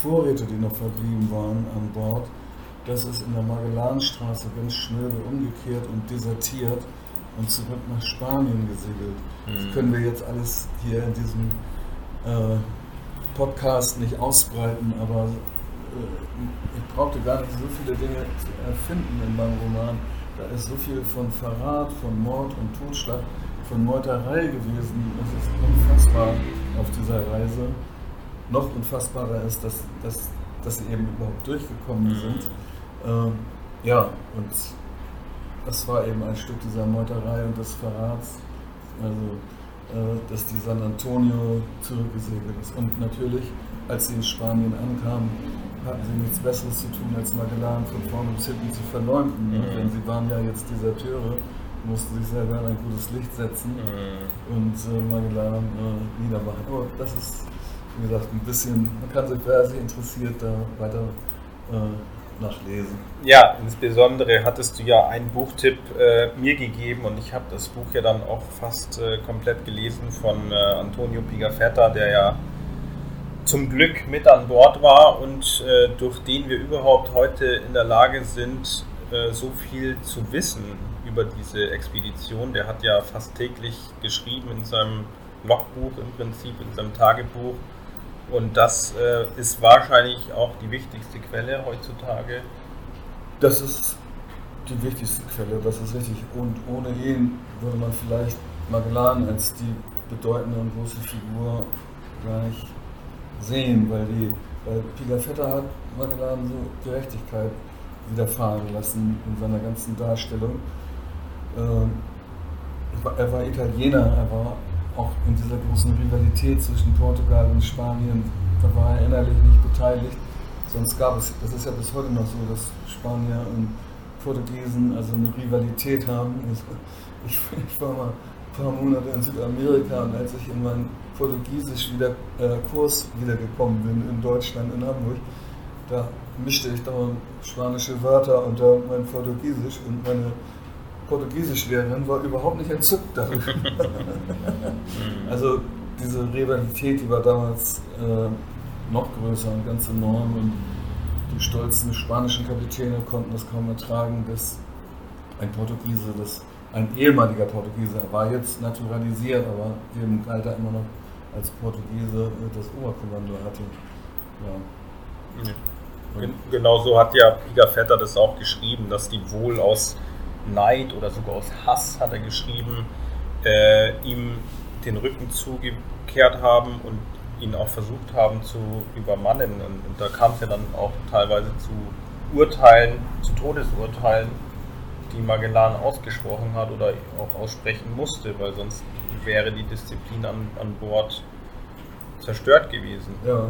Vorräte, die noch verblieben waren an Bord. Das ist in der Magellanstraße ganz schnell umgekehrt und desertiert und zurück nach Spanien gesegelt. Mhm. Das können wir jetzt alles hier in diesem äh, Podcast nicht ausbreiten, aber ich brauchte gar nicht so viele Dinge zu erfinden in meinem Roman. Da ist so viel von Verrat, von Mord und Totschlag von Meuterei gewesen. Es ist unfassbar auf dieser Reise. Noch unfassbarer ist, dass, dass, dass sie eben überhaupt durchgekommen mhm. sind. Ähm, ja, und das war eben ein Stück dieser Meuterei und des Verrats. Also, äh, dass die San Antonio zurückgesegelt ist. Und natürlich, als sie in Spanien ankamen, hatten sie nichts Besseres zu tun, als Magellan von vorne bis hinten zu verleumden. Mhm. Denn sie waren ja jetzt Deserteure mussten sich selber in ein gutes Licht setzen mhm. und äh, Magellan äh, niedermachen. Aber das ist, wie gesagt, ein bisschen, man kann sich, wer sich interessiert, da weiter äh, nachlesen. Ja, insbesondere hattest du ja einen Buchtipp äh, mir gegeben und ich habe das Buch ja dann auch fast äh, komplett gelesen von äh, Antonio Pigafetta, der ja zum Glück mit an Bord war und durch den wir überhaupt heute in der Lage sind, so viel zu wissen über diese Expedition. Der hat ja fast täglich geschrieben in seinem Logbuch im Prinzip, in seinem Tagebuch. Und das äh, ist wahrscheinlich auch die wichtigste Quelle heutzutage. Das ist die wichtigste Quelle, das ist richtig. Und ohne ihn würde man vielleicht Magellan als die bedeutende und große Figur gar nicht sehen, weil, die, weil Pigafetta hat Magellan so Gerechtigkeit widerfahren lassen in seiner ganzen Darstellung. Ähm, er war Italiener, er war auch in dieser großen Rivalität zwischen Portugal und Spanien, da war er innerlich nicht beteiligt. Sonst gab es, das ist ja bis heute noch so, dass Spanier und Portugiesen also eine Rivalität haben. Ich, ich war mal ein paar Monate in Südamerika und als ich in meinen Portugiesisch wieder äh, Kurs wiedergekommen bin in Deutschland, in Hamburg, da mischte ich dauernd spanische Wörter unter mein Portugiesisch und meine Portugiesischlehrerin war überhaupt nicht entzückt darüber. also diese Rivalität, die war damals äh, noch größer und ganz enorm und die stolzen spanischen Kapitäne konnten das kaum ertragen, dass ein Portugiese, das ein ehemaliger Portugiese, er war jetzt naturalisiert, aber dem galt er immer noch als Portugiese das Oberkommando hatte. Ja. Genau so hat ja Pigafetta das auch geschrieben, dass die wohl aus Neid oder sogar aus Hass, hat er geschrieben, äh, ihm den Rücken zugekehrt haben und ihn auch versucht haben zu übermannen. Und, und da kam es ja dann auch teilweise zu Urteilen, zu Todesurteilen, die Magellan ausgesprochen hat oder auch aussprechen musste, weil sonst wäre die Disziplin an, an Bord zerstört gewesen. Ja,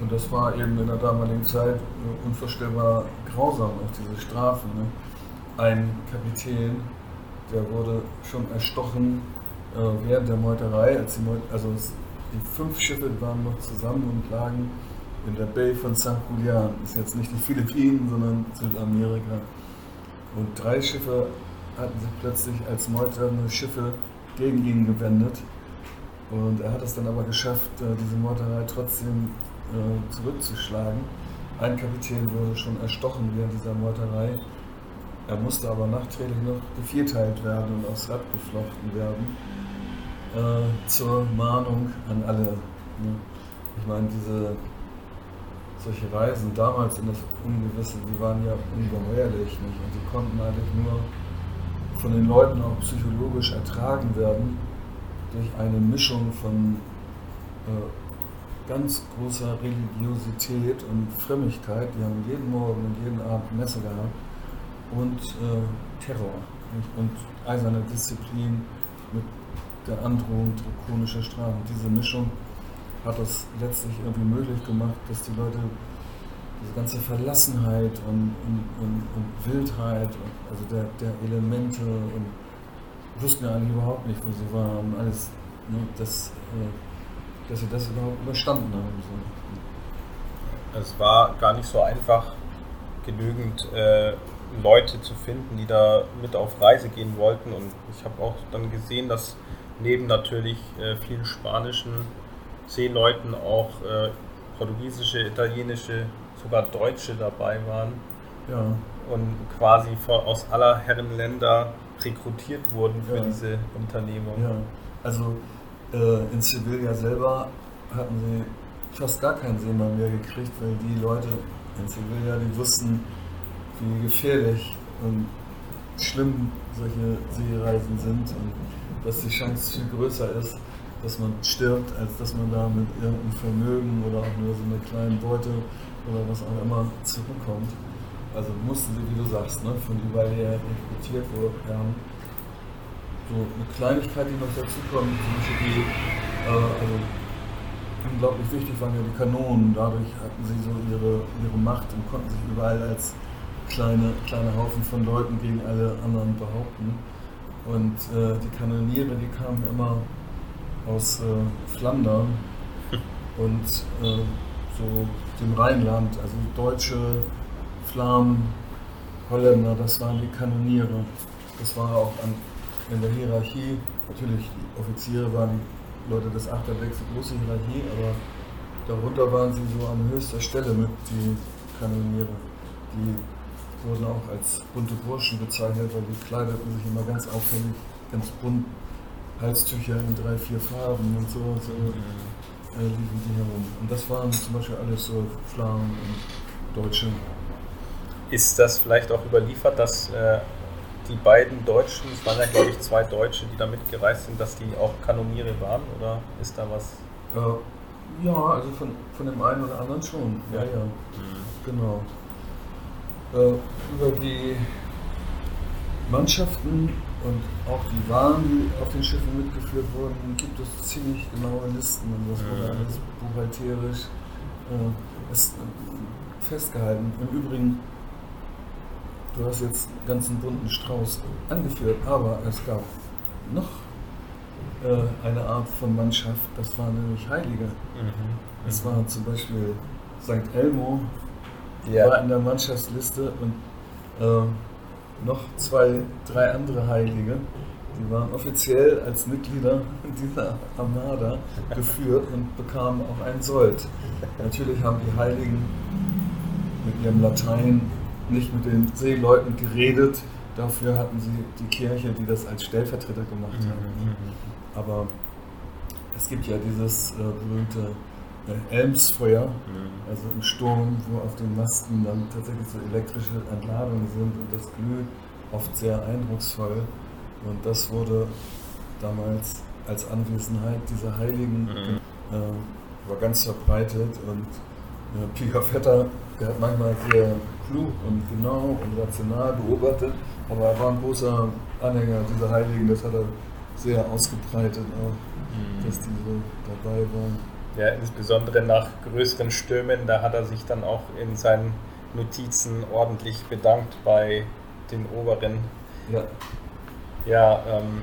und das war eben in der damaligen Zeit unvorstellbar grausam, auch diese Strafen. Ne? ein Kapitän, der wurde schon erstochen äh, während der Meuterei. Als die Meut also die fünf Schiffe waren noch zusammen und lagen in der Bay von St. Julian. Ist jetzt nicht die Philippinen, sondern Südamerika. Und drei Schiffe hatten sich plötzlich als meuternde Schiffe gegen ihn gewendet. Und er hat es dann aber geschafft, äh, diese Meuterei trotzdem äh, zurückzuschlagen. Ein Kapitän wurde schon erstochen während dieser Meuterei. Er musste aber nachträglich noch gevierteilt werden und aufs Rad geflochten werden. Äh, zur Mahnung an alle. Ne? Ich meine, diese solche Reisen damals in das Ungewisse, die waren ja ungeheuerlich nicht und die konnten eigentlich nur von den Leuten auch psychologisch ertragen werden durch eine Mischung von äh, ganz großer Religiosität und Frömmigkeit. Die haben jeden Morgen und jeden Abend Messe gehabt und äh, Terror nicht? und eiserne Disziplin mit der Androhung drakonischer Strafen. Diese Mischung hat es letztlich irgendwie möglich gemacht, dass die Leute diese ganze Verlassenheit und, und, und, und Wildheit, also der, der, Elemente und wussten ja eigentlich überhaupt nicht, wo sie waren, alles, ne, das, äh, dass sie das überhaupt überstanden haben. So. Es war gar nicht so einfach, genügend äh, Leute zu finden, die da mit auf Reise gehen wollten. Und ich habe auch dann gesehen, dass neben natürlich äh, vielen spanischen Seeleuten auch äh, portugiesische, italienische, sogar Deutsche dabei waren. Ja. Und quasi aus aller Herren Länder rekrutiert wurden für ja. diese Unternehmung. Ja. Also äh, in Sevilla selber hatten sie fast gar keinen Seemann mehr gekriegt, weil die Leute in Sevilla, die wussten, wie gefährlich und schlimm solche Seereisen sind und dass die Chance viel größer ist, dass man stirbt, als dass man da mit irgendeinem Vermögen oder auch nur so einer kleinen Beute oder was auch immer zurückkommt. Also mussten sie, wie du sagst, ne, von überall her rekrutiert werden. So eine Kleinigkeit, die noch dazu kommt, zum Beispiel die, äh, also unglaublich wichtig waren ja die Kanonen. Dadurch hatten sie so ihre, ihre Macht und konnten sich überall als kleine, kleine Haufen von Leuten gegen alle anderen behaupten. Und äh, die Kanoniere, die kamen immer aus äh, Flandern und äh, so dem Rheinland, also Deutsche, Flamen, Holländer, das waren die Kanoniere. Das war auch an, in der Hierarchie, natürlich die Offiziere waren die Leute des Achterdecks, die große Hierarchie, aber darunter waren sie so an höchster Stelle mit die Kanoniere. Die wurden auch als bunte Burschen bezeichnet, weil die kleideten sich immer ganz auffällig, ganz bunt Halstücher in drei, vier Farben und so, so äh, liefen die herum. Und das waren zum Beispiel alles so Flamen und Deutsche. Ist das vielleicht auch überliefert, dass äh, die beiden Deutschen, es waren ja glaube ich zwei Deutsche, die da mitgereist sind, dass die auch Kanoniere waren oder ist da was? Äh, ja, also von, von dem einen oder anderen schon. Ja, ja. Mhm. Genau. Äh, über die Mannschaften und auch die Waren, die auf den Schiffen mitgeführt wurden, gibt es ziemlich genaue Listen und das wurde alles buchhalterisch äh, ist, äh, festgehalten. Im Übrigen, du hast jetzt einen ganzen bunten Strauß angeführt, aber es gab noch äh, eine Art von Mannschaft, das waren nämlich Heilige. Mhm. Es war zum Beispiel St. Elmo, ja. war in der Mannschaftsliste und äh, noch zwei, drei andere Heilige. Die waren offiziell als Mitglieder dieser Armada geführt und bekamen auch einen Sold. Natürlich haben die Heiligen mit ihrem Latein nicht mit den Seeleuten geredet, dafür hatten sie die Kirche, die das als Stellvertreter gemacht hat. Mhm, mhm, mhm. Aber es gibt ja dieses äh, berühmte Elmsfeuer, mhm. also im Sturm, wo auf den Masten dann tatsächlich so elektrische Entladungen sind und das glüht oft sehr eindrucksvoll. Und das wurde damals als Anwesenheit dieser Heiligen mhm. äh, war ganz verbreitet und äh, Picafetta, der hat manchmal sehr klug und genau und rational beobachtet, aber er war ein großer Anhänger dieser Heiligen, das hat er sehr ausgebreitet auch, mhm. dass die so dabei waren. Ja, insbesondere nach größeren Stürmen, da hat er sich dann auch in seinen Notizen ordentlich bedankt bei den oberen. Ja. Ja, ähm,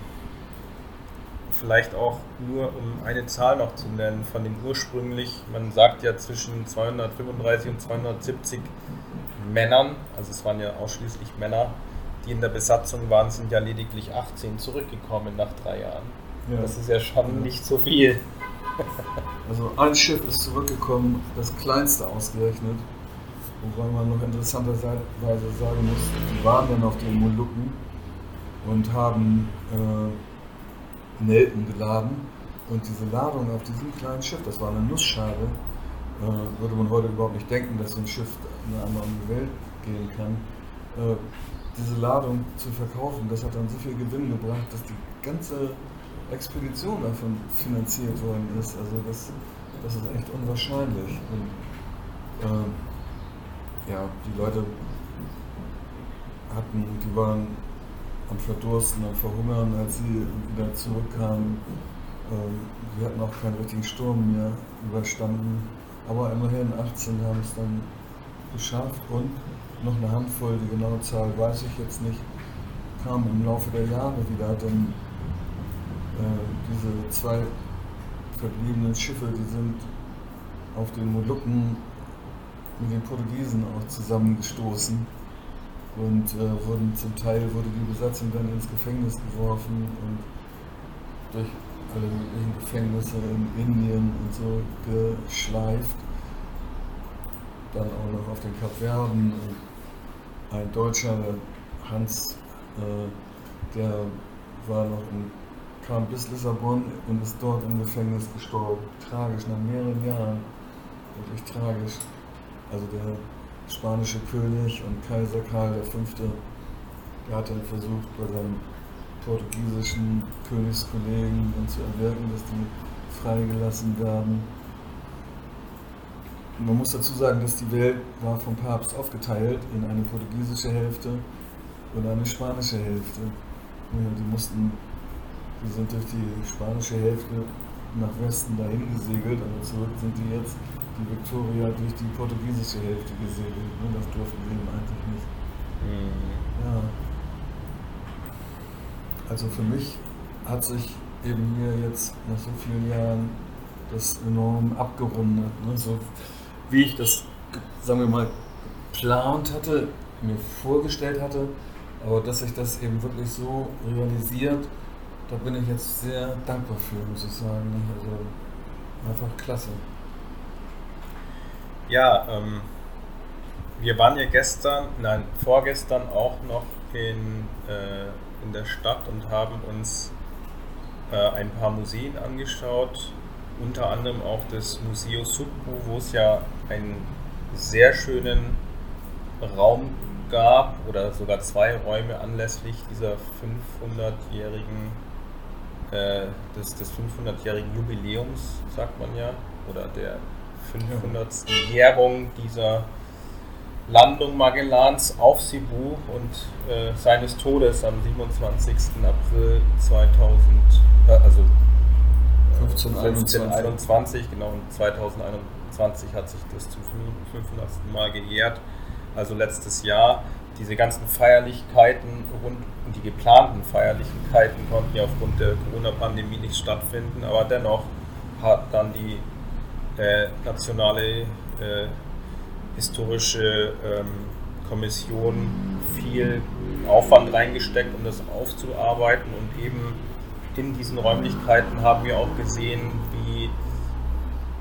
vielleicht auch nur, um eine Zahl noch zu nennen, von den ursprünglich, man sagt ja zwischen 235 und 270 Männern, also es waren ja ausschließlich Männer, die in der Besatzung waren, sind ja lediglich 18 zurückgekommen nach drei Jahren. Ja. Das ist ja schon nicht so viel. Also ein Schiff ist zurückgekommen, das kleinste ausgerechnet, wobei man noch interessanterweise sagen muss, die waren dann auf den Molukken und haben äh, Nelken geladen. Und diese Ladung auf diesem kleinen Schiff, das war eine Nussschale, äh, würde man heute überhaupt nicht denken, dass so ein Schiff in eine andere Welt gehen kann. Äh, diese Ladung zu verkaufen, das hat dann so viel Gewinn gebracht, dass die ganze Expedition davon finanziert worden ist. Also das, das ist echt unwahrscheinlich. Und, äh, ja, die Leute hatten, die waren am Verdursten, am Verhungern, als sie wieder zurückkamen. Ähm, sie hatten auch keinen richtigen Sturm mehr überstanden. Aber immerhin 18 haben es dann geschafft und noch eine Handvoll, die genaue Zahl weiß ich jetzt nicht, kam im Laufe der Jahre wieder, denn diese zwei verbliebenen Schiffe, die sind auf den Molukken mit den Portugiesen auch zusammengestoßen und äh, wurden zum Teil wurde die Besatzung dann ins Gefängnis geworfen und durch alle möglichen Gefängnisse in Indien und so geschleift. Dann auch noch auf den Kapverden. Ein Deutscher, Hans, äh, der war noch in, kam bis Lissabon und ist dort im Gefängnis gestorben. Tragisch, nach mehreren Jahren. Wirklich tragisch. Also der spanische König und Kaiser Karl V. Der hat dann versucht, bei seinem portugiesischen Königskollegen zu erwirken, dass die freigelassen werden. Man muss dazu sagen, dass die Welt war vom Papst aufgeteilt in eine portugiesische Hälfte und eine spanische Hälfte. Die mussten, die sind durch die spanische Hälfte nach Westen dahin gesegelt, aber zurück sind die jetzt die Victoria durch die portugiesische Hälfte gesegelt. Ne? Das durften wir eben eigentlich nicht. Mhm. Ja. Also für mich hat sich eben hier jetzt nach so vielen Jahren das enorm abgerundet. Ne? So wie ich das, sagen wir mal, geplant hatte, mir vorgestellt hatte, aber dass sich das eben wirklich so realisiert, da bin ich jetzt sehr dankbar für, muss ich sagen. Also einfach klasse. Ja, ähm, wir waren ja gestern, nein, vorgestern auch noch in, äh, in der Stadt und haben uns äh, ein paar Museen angeschaut, unter anderem auch das Museo Subbu, wo es ja einen sehr schönen Raum gab oder sogar zwei Räume anlässlich dieser 500-jährigen äh, des, des 500-jährigen Jubiläums, sagt man ja, oder der 500. Jährung dieser Landung Magellans auf Cebu und äh, seines Todes am 27. April 2000, äh, also 1521, genau, und 2021 hat sich das zum 500. Mal gejährt, also letztes Jahr. Diese ganzen Feierlichkeiten rund und die geplanten Feierlichkeiten konnten ja aufgrund der Corona-Pandemie nicht stattfinden, aber dennoch hat dann die äh, nationale äh, historische ähm, Kommission viel Aufwand reingesteckt, um das aufzuarbeiten und eben in diesen Räumlichkeiten haben wir auch gesehen, wie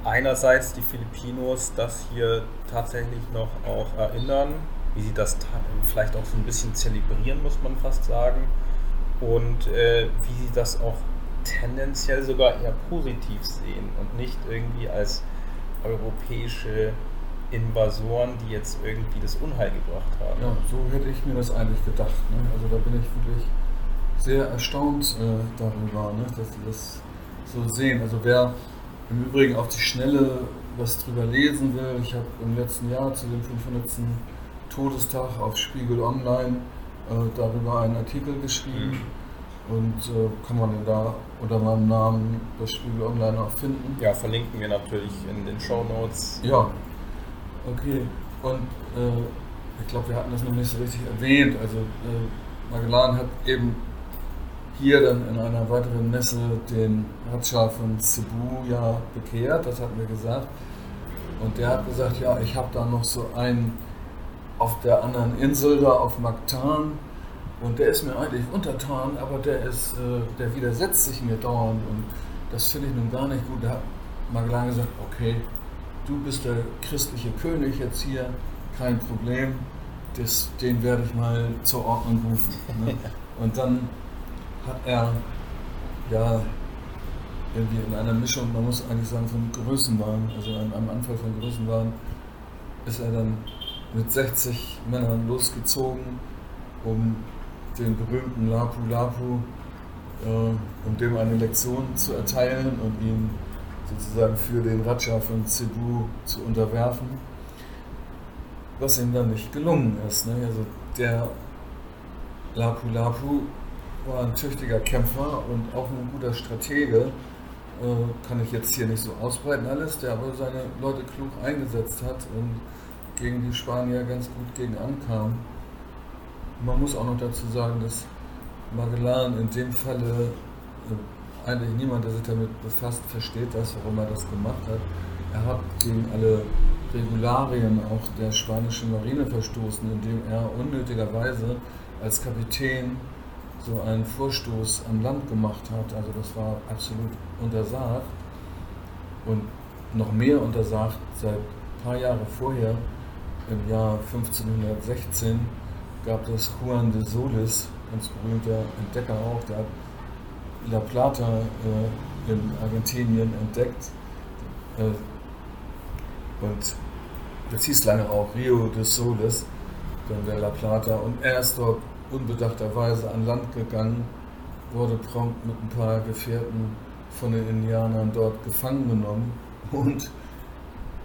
einerseits die Filipinos das hier tatsächlich noch auch erinnern, wie sie das vielleicht auch so ein bisschen zelebrieren, muss man fast sagen, und äh, wie sie das auch tendenziell sogar eher positiv sehen und nicht irgendwie als europäische Invasoren, die jetzt irgendwie das Unheil gebracht haben. Ja, so hätte ich mir das eigentlich gedacht. Ne? Also da bin ich wirklich sehr erstaunt äh, darüber, ne? dass sie das so sehen. Also wer im Übrigen auf die Schnelle was drüber lesen will, ich habe im letzten Jahr zu dem 500. Todestag auf Spiegel Online äh, darüber einen Artikel geschrieben. Mhm und äh, kann man denn da unter meinem Namen das Spiegel Online auch finden? Ja, verlinken wir natürlich in den Show Notes. Ja, okay. Und äh, ich glaube, wir hatten das noch nicht so richtig erwähnt. Also äh, Magellan hat eben hier dann in einer weiteren Messe den Ratscha von Cebu ja bekehrt, das hat mir gesagt. Und der hat gesagt, ja, ich habe da noch so einen auf der anderen Insel da auf Mactan und der ist mir eigentlich untertan, aber der ist, äh, der widersetzt sich mir dauernd und das finde ich nun gar nicht gut. Da hat Magellan gesagt, okay, du bist der christliche König jetzt hier, kein Problem, das, den werde ich mal zur Ordnung rufen. Ne? Und dann hat er ja irgendwie in einer Mischung, man muss eigentlich sagen, von Größenwahn, also am Anfang von Größenwahn, ist er dann mit 60 Männern losgezogen, um den berühmten Lapu Lapu, äh, um dem eine Lektion zu erteilen und ihn sozusagen für den Raja von Cebu zu unterwerfen, was ihm dann nicht gelungen ist. Ne? Also der Lapu Lapu war ein tüchtiger Kämpfer und auch ein guter Stratege, äh, kann ich jetzt hier nicht so ausbreiten alles, der aber seine Leute klug eingesetzt hat und gegen die Spanier ganz gut gegen ankam. Man muss auch noch dazu sagen, dass Magellan in dem Falle äh, eigentlich niemand, der sich damit befasst, versteht das, warum er das gemacht hat. Er hat gegen alle Regularien auch der spanischen Marine verstoßen, indem er unnötigerweise als Kapitän so einen Vorstoß an Land gemacht hat. Also das war absolut untersagt und noch mehr untersagt seit ein paar Jahre vorher, im Jahr 1516, gab es Juan de Solis, ganz berühmter Entdecker auch, der hat La Plata äh, in Argentinien entdeckt. Äh, und das hieß lange auch Rio de Solis, dann der La Plata. Und er ist dort unbedachterweise an Land gegangen, wurde prompt mit ein paar Gefährten von den Indianern dort gefangen genommen und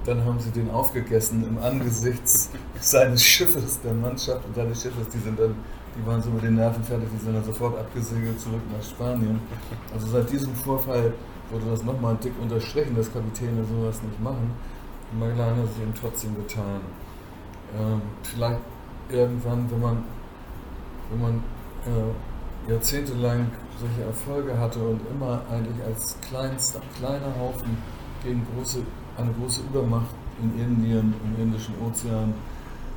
dann haben sie den aufgegessen im Angesicht seines Schiffes, der Mannschaft und seines Schiffes, die sind dann, die waren so mit den Nerven fertig, die sind dann sofort abgesegelt zurück nach Spanien. Also seit diesem Vorfall wurde das nochmal dick unterstrichen, dass Kapitäne sowas nicht machen. Und Magellan hat es eben trotzdem getan. Ähm, vielleicht irgendwann, wenn man wenn man äh, jahrzehntelang solche Erfolge hatte und immer eigentlich als kleinster, kleiner Haufen gegen große, eine große Übermacht in Indien, im Indischen Ozean,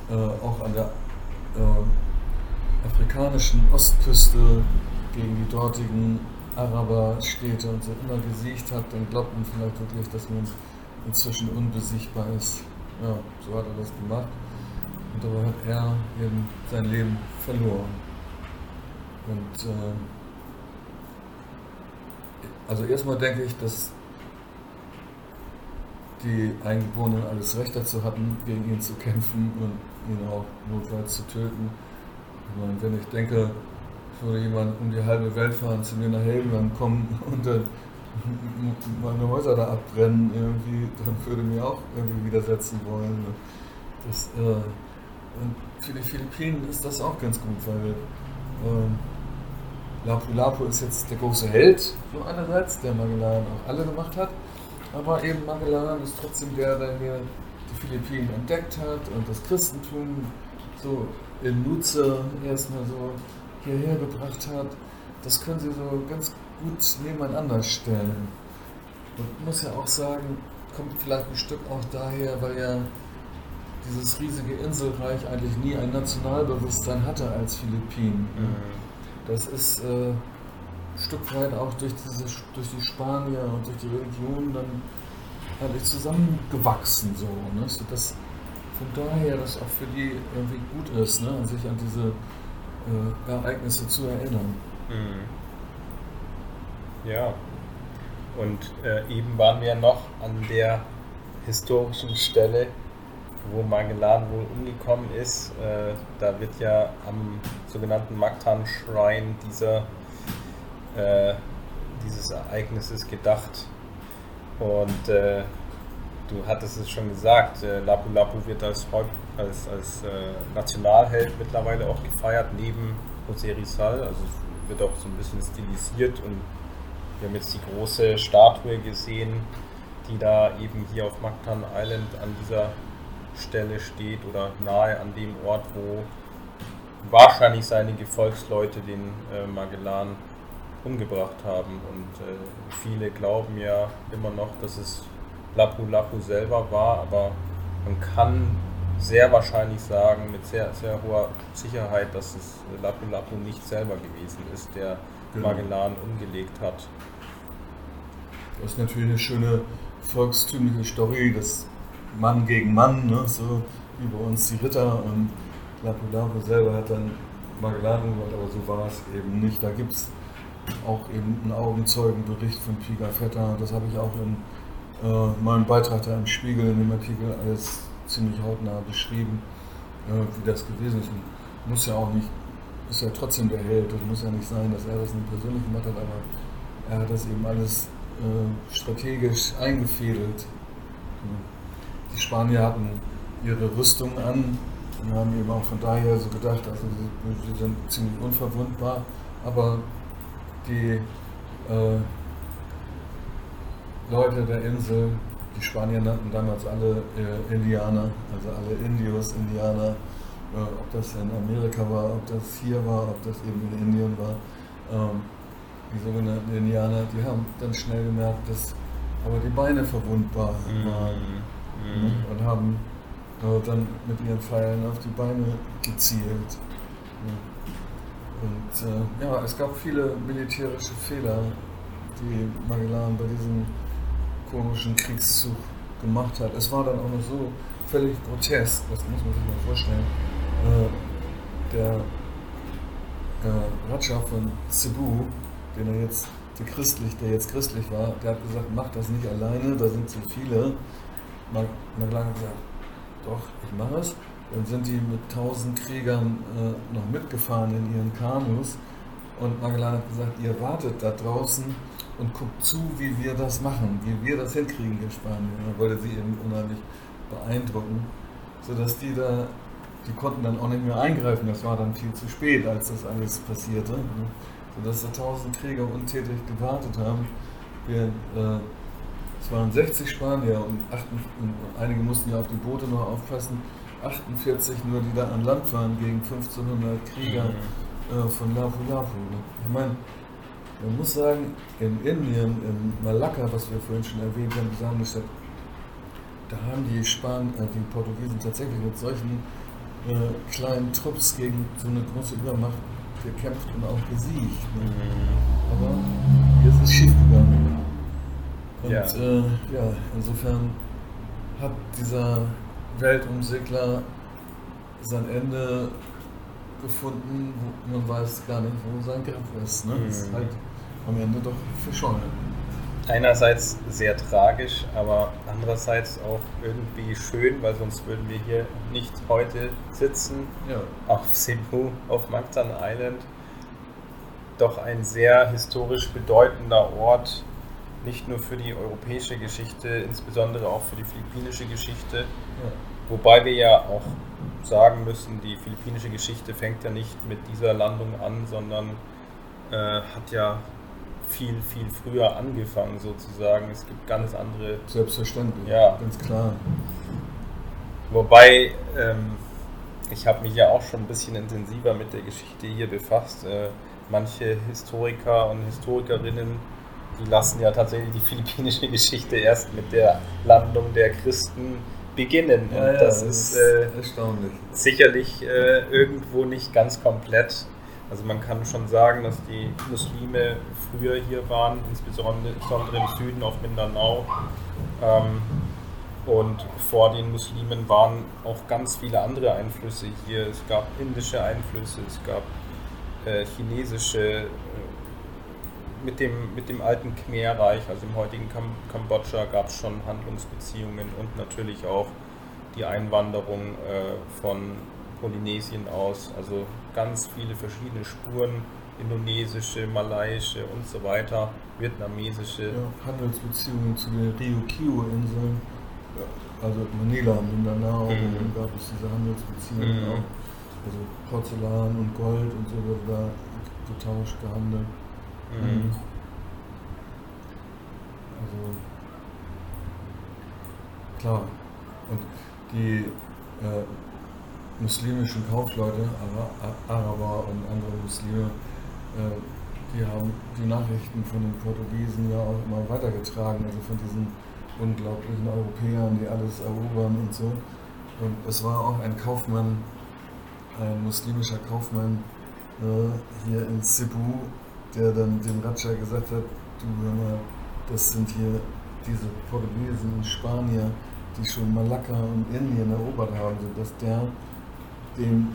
äh, auch an der äh, afrikanischen Ostküste gegen die dortigen Araberstädte und so immer gesiegt hat, dann glaubt man vielleicht wirklich, dass man inzwischen unbesiegbar ist. Ja, so hat er das gemacht. Und dabei hat er eben sein Leben verloren. Und äh, also erstmal denke ich, dass die Einwohner alles Recht dazu hatten, gegen ihn zu kämpfen und ihn auch notfalls zu töten. Ich meine, wenn ich denke, würde jemand um die halbe Welt fahren, zu mir nach Helgoland kommen und dann meine Häuser da abbrennen, irgendwie, dann würde mir auch irgendwie widersetzen wollen. Das, äh, und für die Philippinen ist das auch ganz gut, weil äh, Lapu Lapu ist jetzt der große Held, so einerseits, der Magellan auch alle gemacht hat. Aber eben Magellan ist trotzdem der, der hier die Philippinen entdeckt hat und das Christentum so in Nutze erstmal so hierher gebracht hat. Das können Sie so ganz gut nebeneinander stellen. Und muss ja auch sagen, kommt vielleicht ein Stück auch daher, weil ja dieses riesige Inselreich eigentlich nie ein Nationalbewusstsein hatte als Philippinen. Mhm. Das ist äh, Stück weit auch durch, diese, durch die Spanier und durch die Religion dann eigentlich zusammengewachsen, so, ne? so dass von daher das auch für die irgendwie gut ist, ne? sich an diese äh, Ereignisse zu erinnern. Mhm. Ja, und äh, eben waren wir noch an der historischen Stelle, wo Magellan wohl umgekommen ist. Äh, da wird ja am sogenannten Magtan-Schrein dieser, äh, dieses Ereignisses gedacht. Und äh, du hattest es schon gesagt, äh, Lapu Lapu wird als, als, als äh, Nationalheld mittlerweile auch gefeiert, neben José Rizal. Also wird auch so ein bisschen stilisiert und wir haben jetzt die große Statue gesehen, die da eben hier auf Mactan Island an dieser Stelle steht oder nahe an dem Ort, wo wahrscheinlich seine Gefolgsleute den äh, Magellan umgebracht haben. Und äh, viele glauben ja immer noch, dass es Lapu Lapu selber war, aber man kann sehr wahrscheinlich sagen, mit sehr, sehr hoher Sicherheit, dass es Lapu Lapu nicht selber gewesen ist, der genau. Magellan umgelegt hat. Das ist natürlich eine schöne volkstümliche Story, das Mann gegen Mann, ne? so wie bei uns die Ritter und Lapu Lapu selber hat dann Magellan umgebracht, aber so war es eben nicht. Da gibt es auch eben einen Augenzeugenbericht von Pigafetta, das habe ich auch in äh, meinem Beitrag da im Spiegel, in dem Artikel, alles ziemlich hautnah beschrieben, äh, wie das gewesen ist. Und muss ja auch nicht, ist ja trotzdem der Held. Es muss ja nicht sein, dass er das nicht persönlich gemacht hat, aber er hat das eben alles äh, strategisch eingefädelt. Die Spanier hatten ihre Rüstung an und haben eben auch von daher so gedacht, also sie sind ziemlich unverwundbar, aber die äh, Leute der Insel, die Spanier nannten damals alle äh, Indianer, also alle Indios, Indianer, äh, ob das in Amerika war, ob das hier war, ob das eben in Indien war. Ähm, die sogenannten Indianer, die haben dann schnell gemerkt, dass aber die Beine verwundbar mhm. waren mhm. Mhm. und haben äh, dann mit ihren Pfeilen auf die Beine gezielt. Und äh, ja, es gab viele militärische Fehler, die Magellan bei diesem komischen Kriegszug gemacht hat. Es war dann auch noch so völlig grotesk, das muss man sich mal vorstellen. Äh, der äh, Raja von Cebu, den er jetzt, der christlich, der jetzt christlich war, der hat gesagt, mach das nicht alleine, da sind zu viele. Magellan hat gesagt, doch, ich mache es. Dann sind die mit tausend Kriegern äh, noch mitgefahren in ihren Kanus und Magellan hat gesagt, ihr wartet da draußen und guckt zu, wie wir das machen, wie wir das hinkriegen in Spanien. Er wollte sie eben unheimlich beeindrucken, sodass die da, die konnten dann auch nicht mehr eingreifen, das war dann viel zu spät, als das alles passierte, sodass da tausend Krieger untätig gewartet haben. Wir, äh, es waren 60 Spanier und, 8, und einige mussten ja auf die Boote noch aufpassen, 48 nur, die da an Land waren, gegen 1500 Krieger mhm. äh, von Lapu Lapu. Ich meine, man muss sagen, in Indien, in Malakka, was wir vorhin schon erwähnt haben, die Samenstadt, da haben die Span äh, die Portugiesen tatsächlich mit solchen äh, kleinen Trupps gegen so eine große Übermacht gekämpft und auch besiegt. Ne? Aber hier ist es schief gegangen. Und ja. Äh, ja, insofern hat dieser Weltumsegler sein Ende gefunden, wo man weiß gar nicht, wo sein Grab ist. Ne? Mhm. Ist halt am Ende doch verschollen. Einerseits sehr tragisch, aber andererseits auch irgendwie schön, weil sonst würden wir hier nicht heute sitzen ja. auf Cebu, auf Mactan Island. Doch ein sehr historisch bedeutender Ort, nicht nur für die europäische Geschichte, insbesondere auch für die philippinische Geschichte. Wobei wir ja auch sagen müssen, die philippinische Geschichte fängt ja nicht mit dieser Landung an, sondern äh, hat ja viel, viel früher angefangen sozusagen. Es gibt ganz andere. Selbstverständlich, ja. ganz klar. Wobei, ähm, ich habe mich ja auch schon ein bisschen intensiver mit der Geschichte hier befasst. Äh, manche Historiker und Historikerinnen, die lassen ja tatsächlich die philippinische Geschichte erst mit der Landung der Christen beginnen. Ja, und das, ja, ist äh, erstaunlich. sicherlich äh, irgendwo nicht ganz komplett. Also man kann schon sagen, dass die Muslime früher hier waren, insbesondere im Süden auf Mindanao. Ähm, und vor den Muslimen waren auch ganz viele andere Einflüsse hier. Es gab indische Einflüsse, es gab äh, chinesische, äh, mit, dem, mit dem alten Khmer-Reich, also im heutigen Kam Kambodscha, gab es schon Handlungsbeziehungen und natürlich auch die Einwanderung äh, von Polynesien aus. Also ganz viele verschiedene Spuren, indonesische, malaiische und so weiter, vietnamesische. Ja, Handelsbeziehungen zu den Ryukyu-Inseln, also Manila, Mindanao, mhm. gab es diese Handelsbeziehungen mhm. auch. Also Porzellan und Gold und so wird da getauscht, gehandelt. Mhm. Also klar. Und die äh, muslimischen Kaufleute, Araber und andere Muslime, äh, die haben die Nachrichten von den Portugiesen ja auch immer weitergetragen, also von diesen unglaublichen Europäern, die alles erobern und so. Und es war auch ein Kaufmann, ein muslimischer Kaufmann äh, hier in Cebu, der dann dem Raja gesagt hat, du hör mal, das sind hier diese Portugiesen und Spanier, die schon Malakka und Indien erobert haben, dass der dem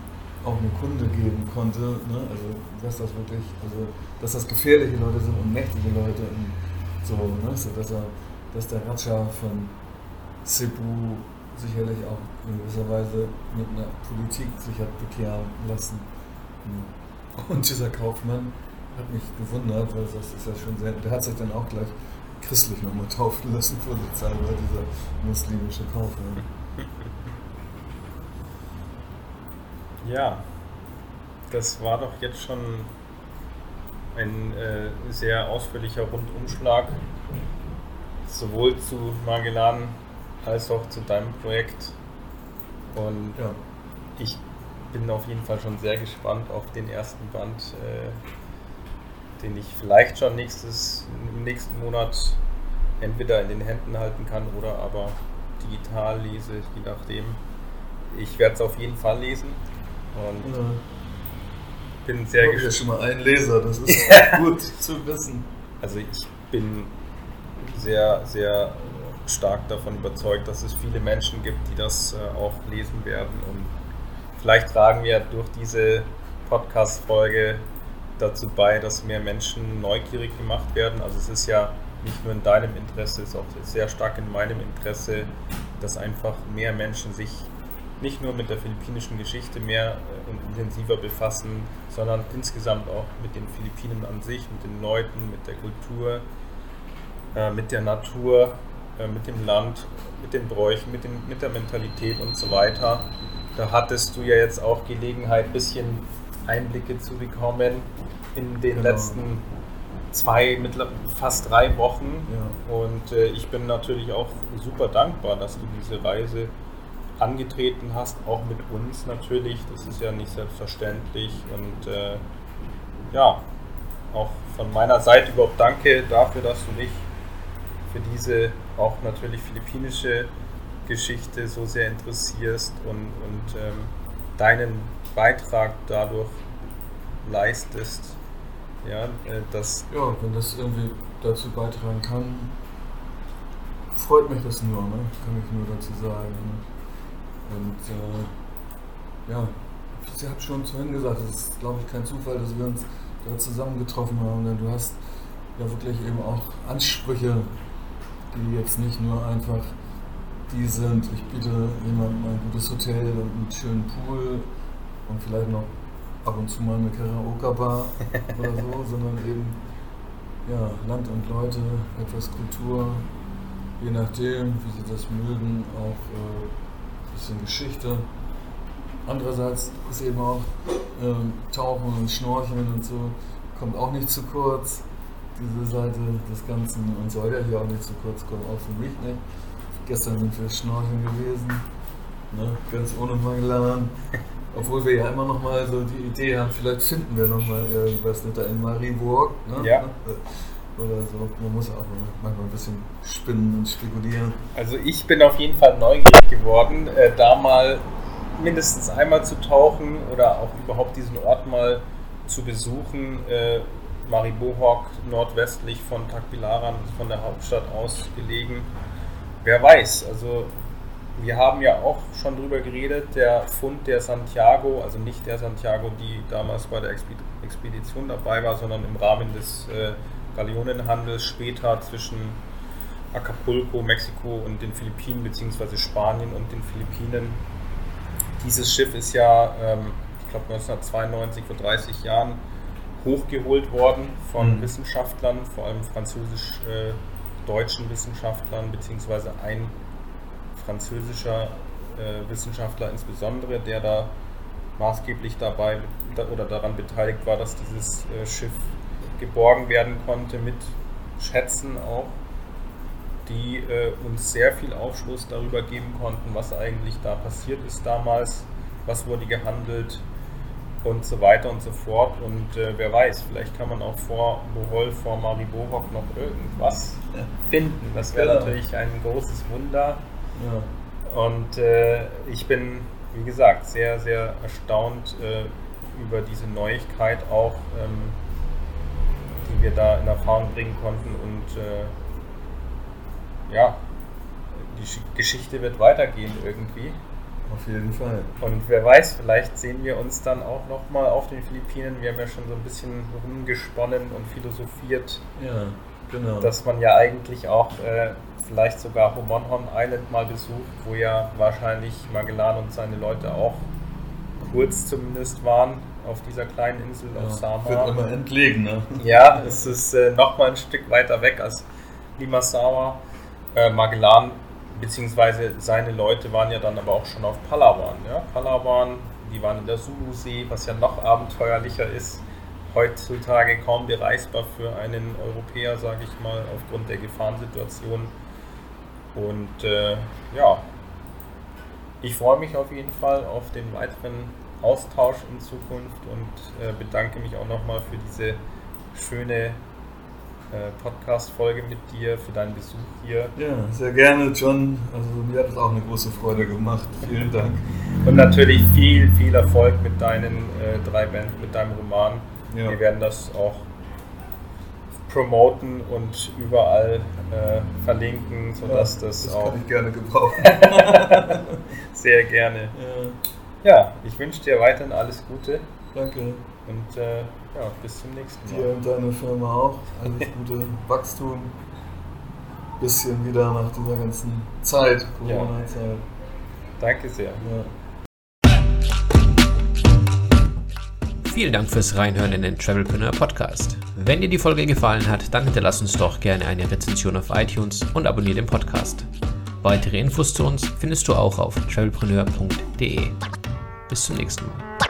auch eine Kunde geben konnte, ne? also dass das wirklich, also dass das gefährliche Leute sind und mächtige Leute und so, ne? so dass er, dass der Raja von Cebu sicherlich auch in gewisser Weise mit einer Politik sich hat bekehren lassen. Und dieser Kaufmann hat mich gewundert, weil das ist ja schon sehr, der hat sich dann auch gleich christlich nochmal taufen lassen, vorsichtshalber, dieser muslimische Kaufmann. Ja, das war doch jetzt schon ein äh, sehr ausführlicher Rundumschlag, sowohl zu Magellan als auch zu deinem Projekt. Und ja. ich bin auf jeden Fall schon sehr gespannt auf den ersten Band, äh, den ich vielleicht schon nächstes, im nächsten Monat entweder in den Händen halten kann oder aber digital lese, je nachdem. Ich werde es auf jeden Fall lesen und ja. bin sehr gespannt. ja schon mal ein Leser, das ist gut zu wissen. Also ich bin sehr, sehr stark davon überzeugt, dass es viele Menschen gibt, die das äh, auch lesen werden und vielleicht tragen wir durch diese Podcast-Folge dazu bei, dass mehr Menschen neugierig gemacht werden. Also es ist ja nicht nur in deinem Interesse, es ist auch sehr stark in meinem Interesse, dass einfach mehr Menschen sich nicht nur mit der philippinischen Geschichte mehr äh, und intensiver befassen, sondern insgesamt auch mit den Philippinen an sich, mit den Leuten, mit der Kultur, äh, mit der Natur, äh, mit dem Land, mit den Bräuchen, mit, den, mit der Mentalität und so weiter. Da hattest du ja jetzt auch Gelegenheit, ein bisschen Einblicke zu bekommen in den genau. letzten zwei, fast drei Wochen. Ja. Und äh, ich bin natürlich auch super dankbar, dass du diese Reise angetreten hast, auch mit uns natürlich. Das ist ja nicht selbstverständlich. Und äh, ja, auch von meiner Seite überhaupt danke dafür, dass du dich für diese auch natürlich philippinische Geschichte so sehr interessierst und, und ähm, deinen Beitrag dadurch leistest. Ja, äh, ja, wenn das irgendwie dazu beitragen kann, freut mich das nur, ne? kann ich nur dazu sagen. Ne? Und äh, ja, ich habe schon vorhin gesagt, es ist glaube ich kein Zufall, dass wir uns da zusammengetroffen haben, denn du hast ja wirklich eben auch Ansprüche, die jetzt nicht nur einfach die sind, ich biete jemandem ein gutes Hotel und einen schönen Pool und vielleicht noch ab und zu mal eine Karaoke-Bar oder so, sondern eben ja, Land und Leute, etwas Kultur, je nachdem, wie sie das mögen, auch äh, ein bisschen Geschichte. Andererseits ist eben auch äh, Tauchen und Schnorcheln und so, kommt auch nicht zu kurz, diese Seite des Ganzen und soll ja hier auch nicht zu kurz kommen, auch für mich nicht. Gestern sind wir schnorcheln gewesen, ne? ganz ohne Magellan. Obwohl wir ja immer noch mal so die Idee haben, vielleicht finden wir noch mal irgendwas da in Marienburg. Ne? Ja. Oder so. Man muss auch manchmal ein bisschen spinnen und spekulieren. Also ich bin auf jeden Fall neugierig geworden, äh, da mal mindestens einmal zu tauchen oder auch überhaupt diesen Ort mal zu besuchen. Äh, Maribohok nordwestlich von Tagbilaran, von der Hauptstadt aus gelegen wer weiß, also wir haben ja auch schon drüber geredet, der Fund der Santiago, also nicht der Santiago, die damals bei der Expedition dabei war, sondern im Rahmen des äh, Galeonenhandels später zwischen Acapulco, Mexiko und den Philippinen, beziehungsweise Spanien und den Philippinen. Dieses Schiff ist ja, ähm, ich glaube 1992, vor 30 Jahren, hochgeholt worden von mhm. Wissenschaftlern, vor allem französisch äh, Wissenschaftlern, beziehungsweise ein französischer äh, Wissenschaftler insbesondere, der da maßgeblich dabei oder daran beteiligt war, dass dieses äh, Schiff geborgen werden konnte, mit Schätzen auch, die äh, uns sehr viel Aufschluss darüber geben konnten, was eigentlich da passiert ist damals, was wurde gehandelt, und so weiter und so fort. Und äh, wer weiß, vielleicht kann man auch vor Bohol, vor Maribohok noch irgendwas finden. Das wäre genau. natürlich ein großes Wunder. Ja. Und äh, ich bin, wie gesagt, sehr, sehr erstaunt äh, über diese Neuigkeit auch, ähm, die wir da in Erfahrung bringen konnten. Und äh, ja, die Geschichte wird weitergehen irgendwie. Auf jeden Fall. Und wer weiß, vielleicht sehen wir uns dann auch nochmal auf den Philippinen. Wir haben ja schon so ein bisschen rumgesponnen und philosophiert. Ja, genau. Dass man ja eigentlich auch äh, vielleicht sogar Homonhon Island mal besucht, wo ja wahrscheinlich Magellan und seine Leute auch kurz zumindest waren auf dieser kleinen Insel ja, auf Sama. Wird immer entlegen, ne? Ja, es ist äh, nochmal ein Stück weiter weg als Limassol. Äh, Magellan beziehungsweise seine Leute waren ja dann aber auch schon auf Palawan. Ja? Palawan, die waren in der Sulusee, was ja noch abenteuerlicher ist, heutzutage kaum bereisbar für einen Europäer, sage ich mal, aufgrund der Gefahrensituation. Und äh, ja, ich freue mich auf jeden Fall auf den weiteren Austausch in Zukunft und äh, bedanke mich auch nochmal für diese schöne äh, Podcast-Folge mit dir, für deinen Besuch hier. Ja, sehr gerne, John. Also mir hat es auch eine große Freude gemacht. Vielen Dank. Und natürlich viel, viel Erfolg mit deinen äh, drei Bands, mit deinem Roman. Ja. Wir werden das auch promoten und überall äh, verlinken, sodass ja, das, das auch. Das kann ich gerne gebrauchen. sehr gerne. Ja. ja, ich wünsche dir weiterhin alles Gute. Danke. Und äh, ja, bis zum nächsten Mal. Dir und deine Firma auch. Alles gute Wachstum. Bisschen wieder nach dieser ganzen Zeit, Corona-Zeit. Ja. Danke sehr. Vielen Dank fürs Reinhören in den Travelpreneur Podcast. Wenn dir die Folge gefallen hat, dann hinterlass uns doch gerne eine Rezension auf iTunes und abonniere den Podcast. Weitere Infos zu uns findest du auch auf travelpreneur.de. Bis zum nächsten Mal.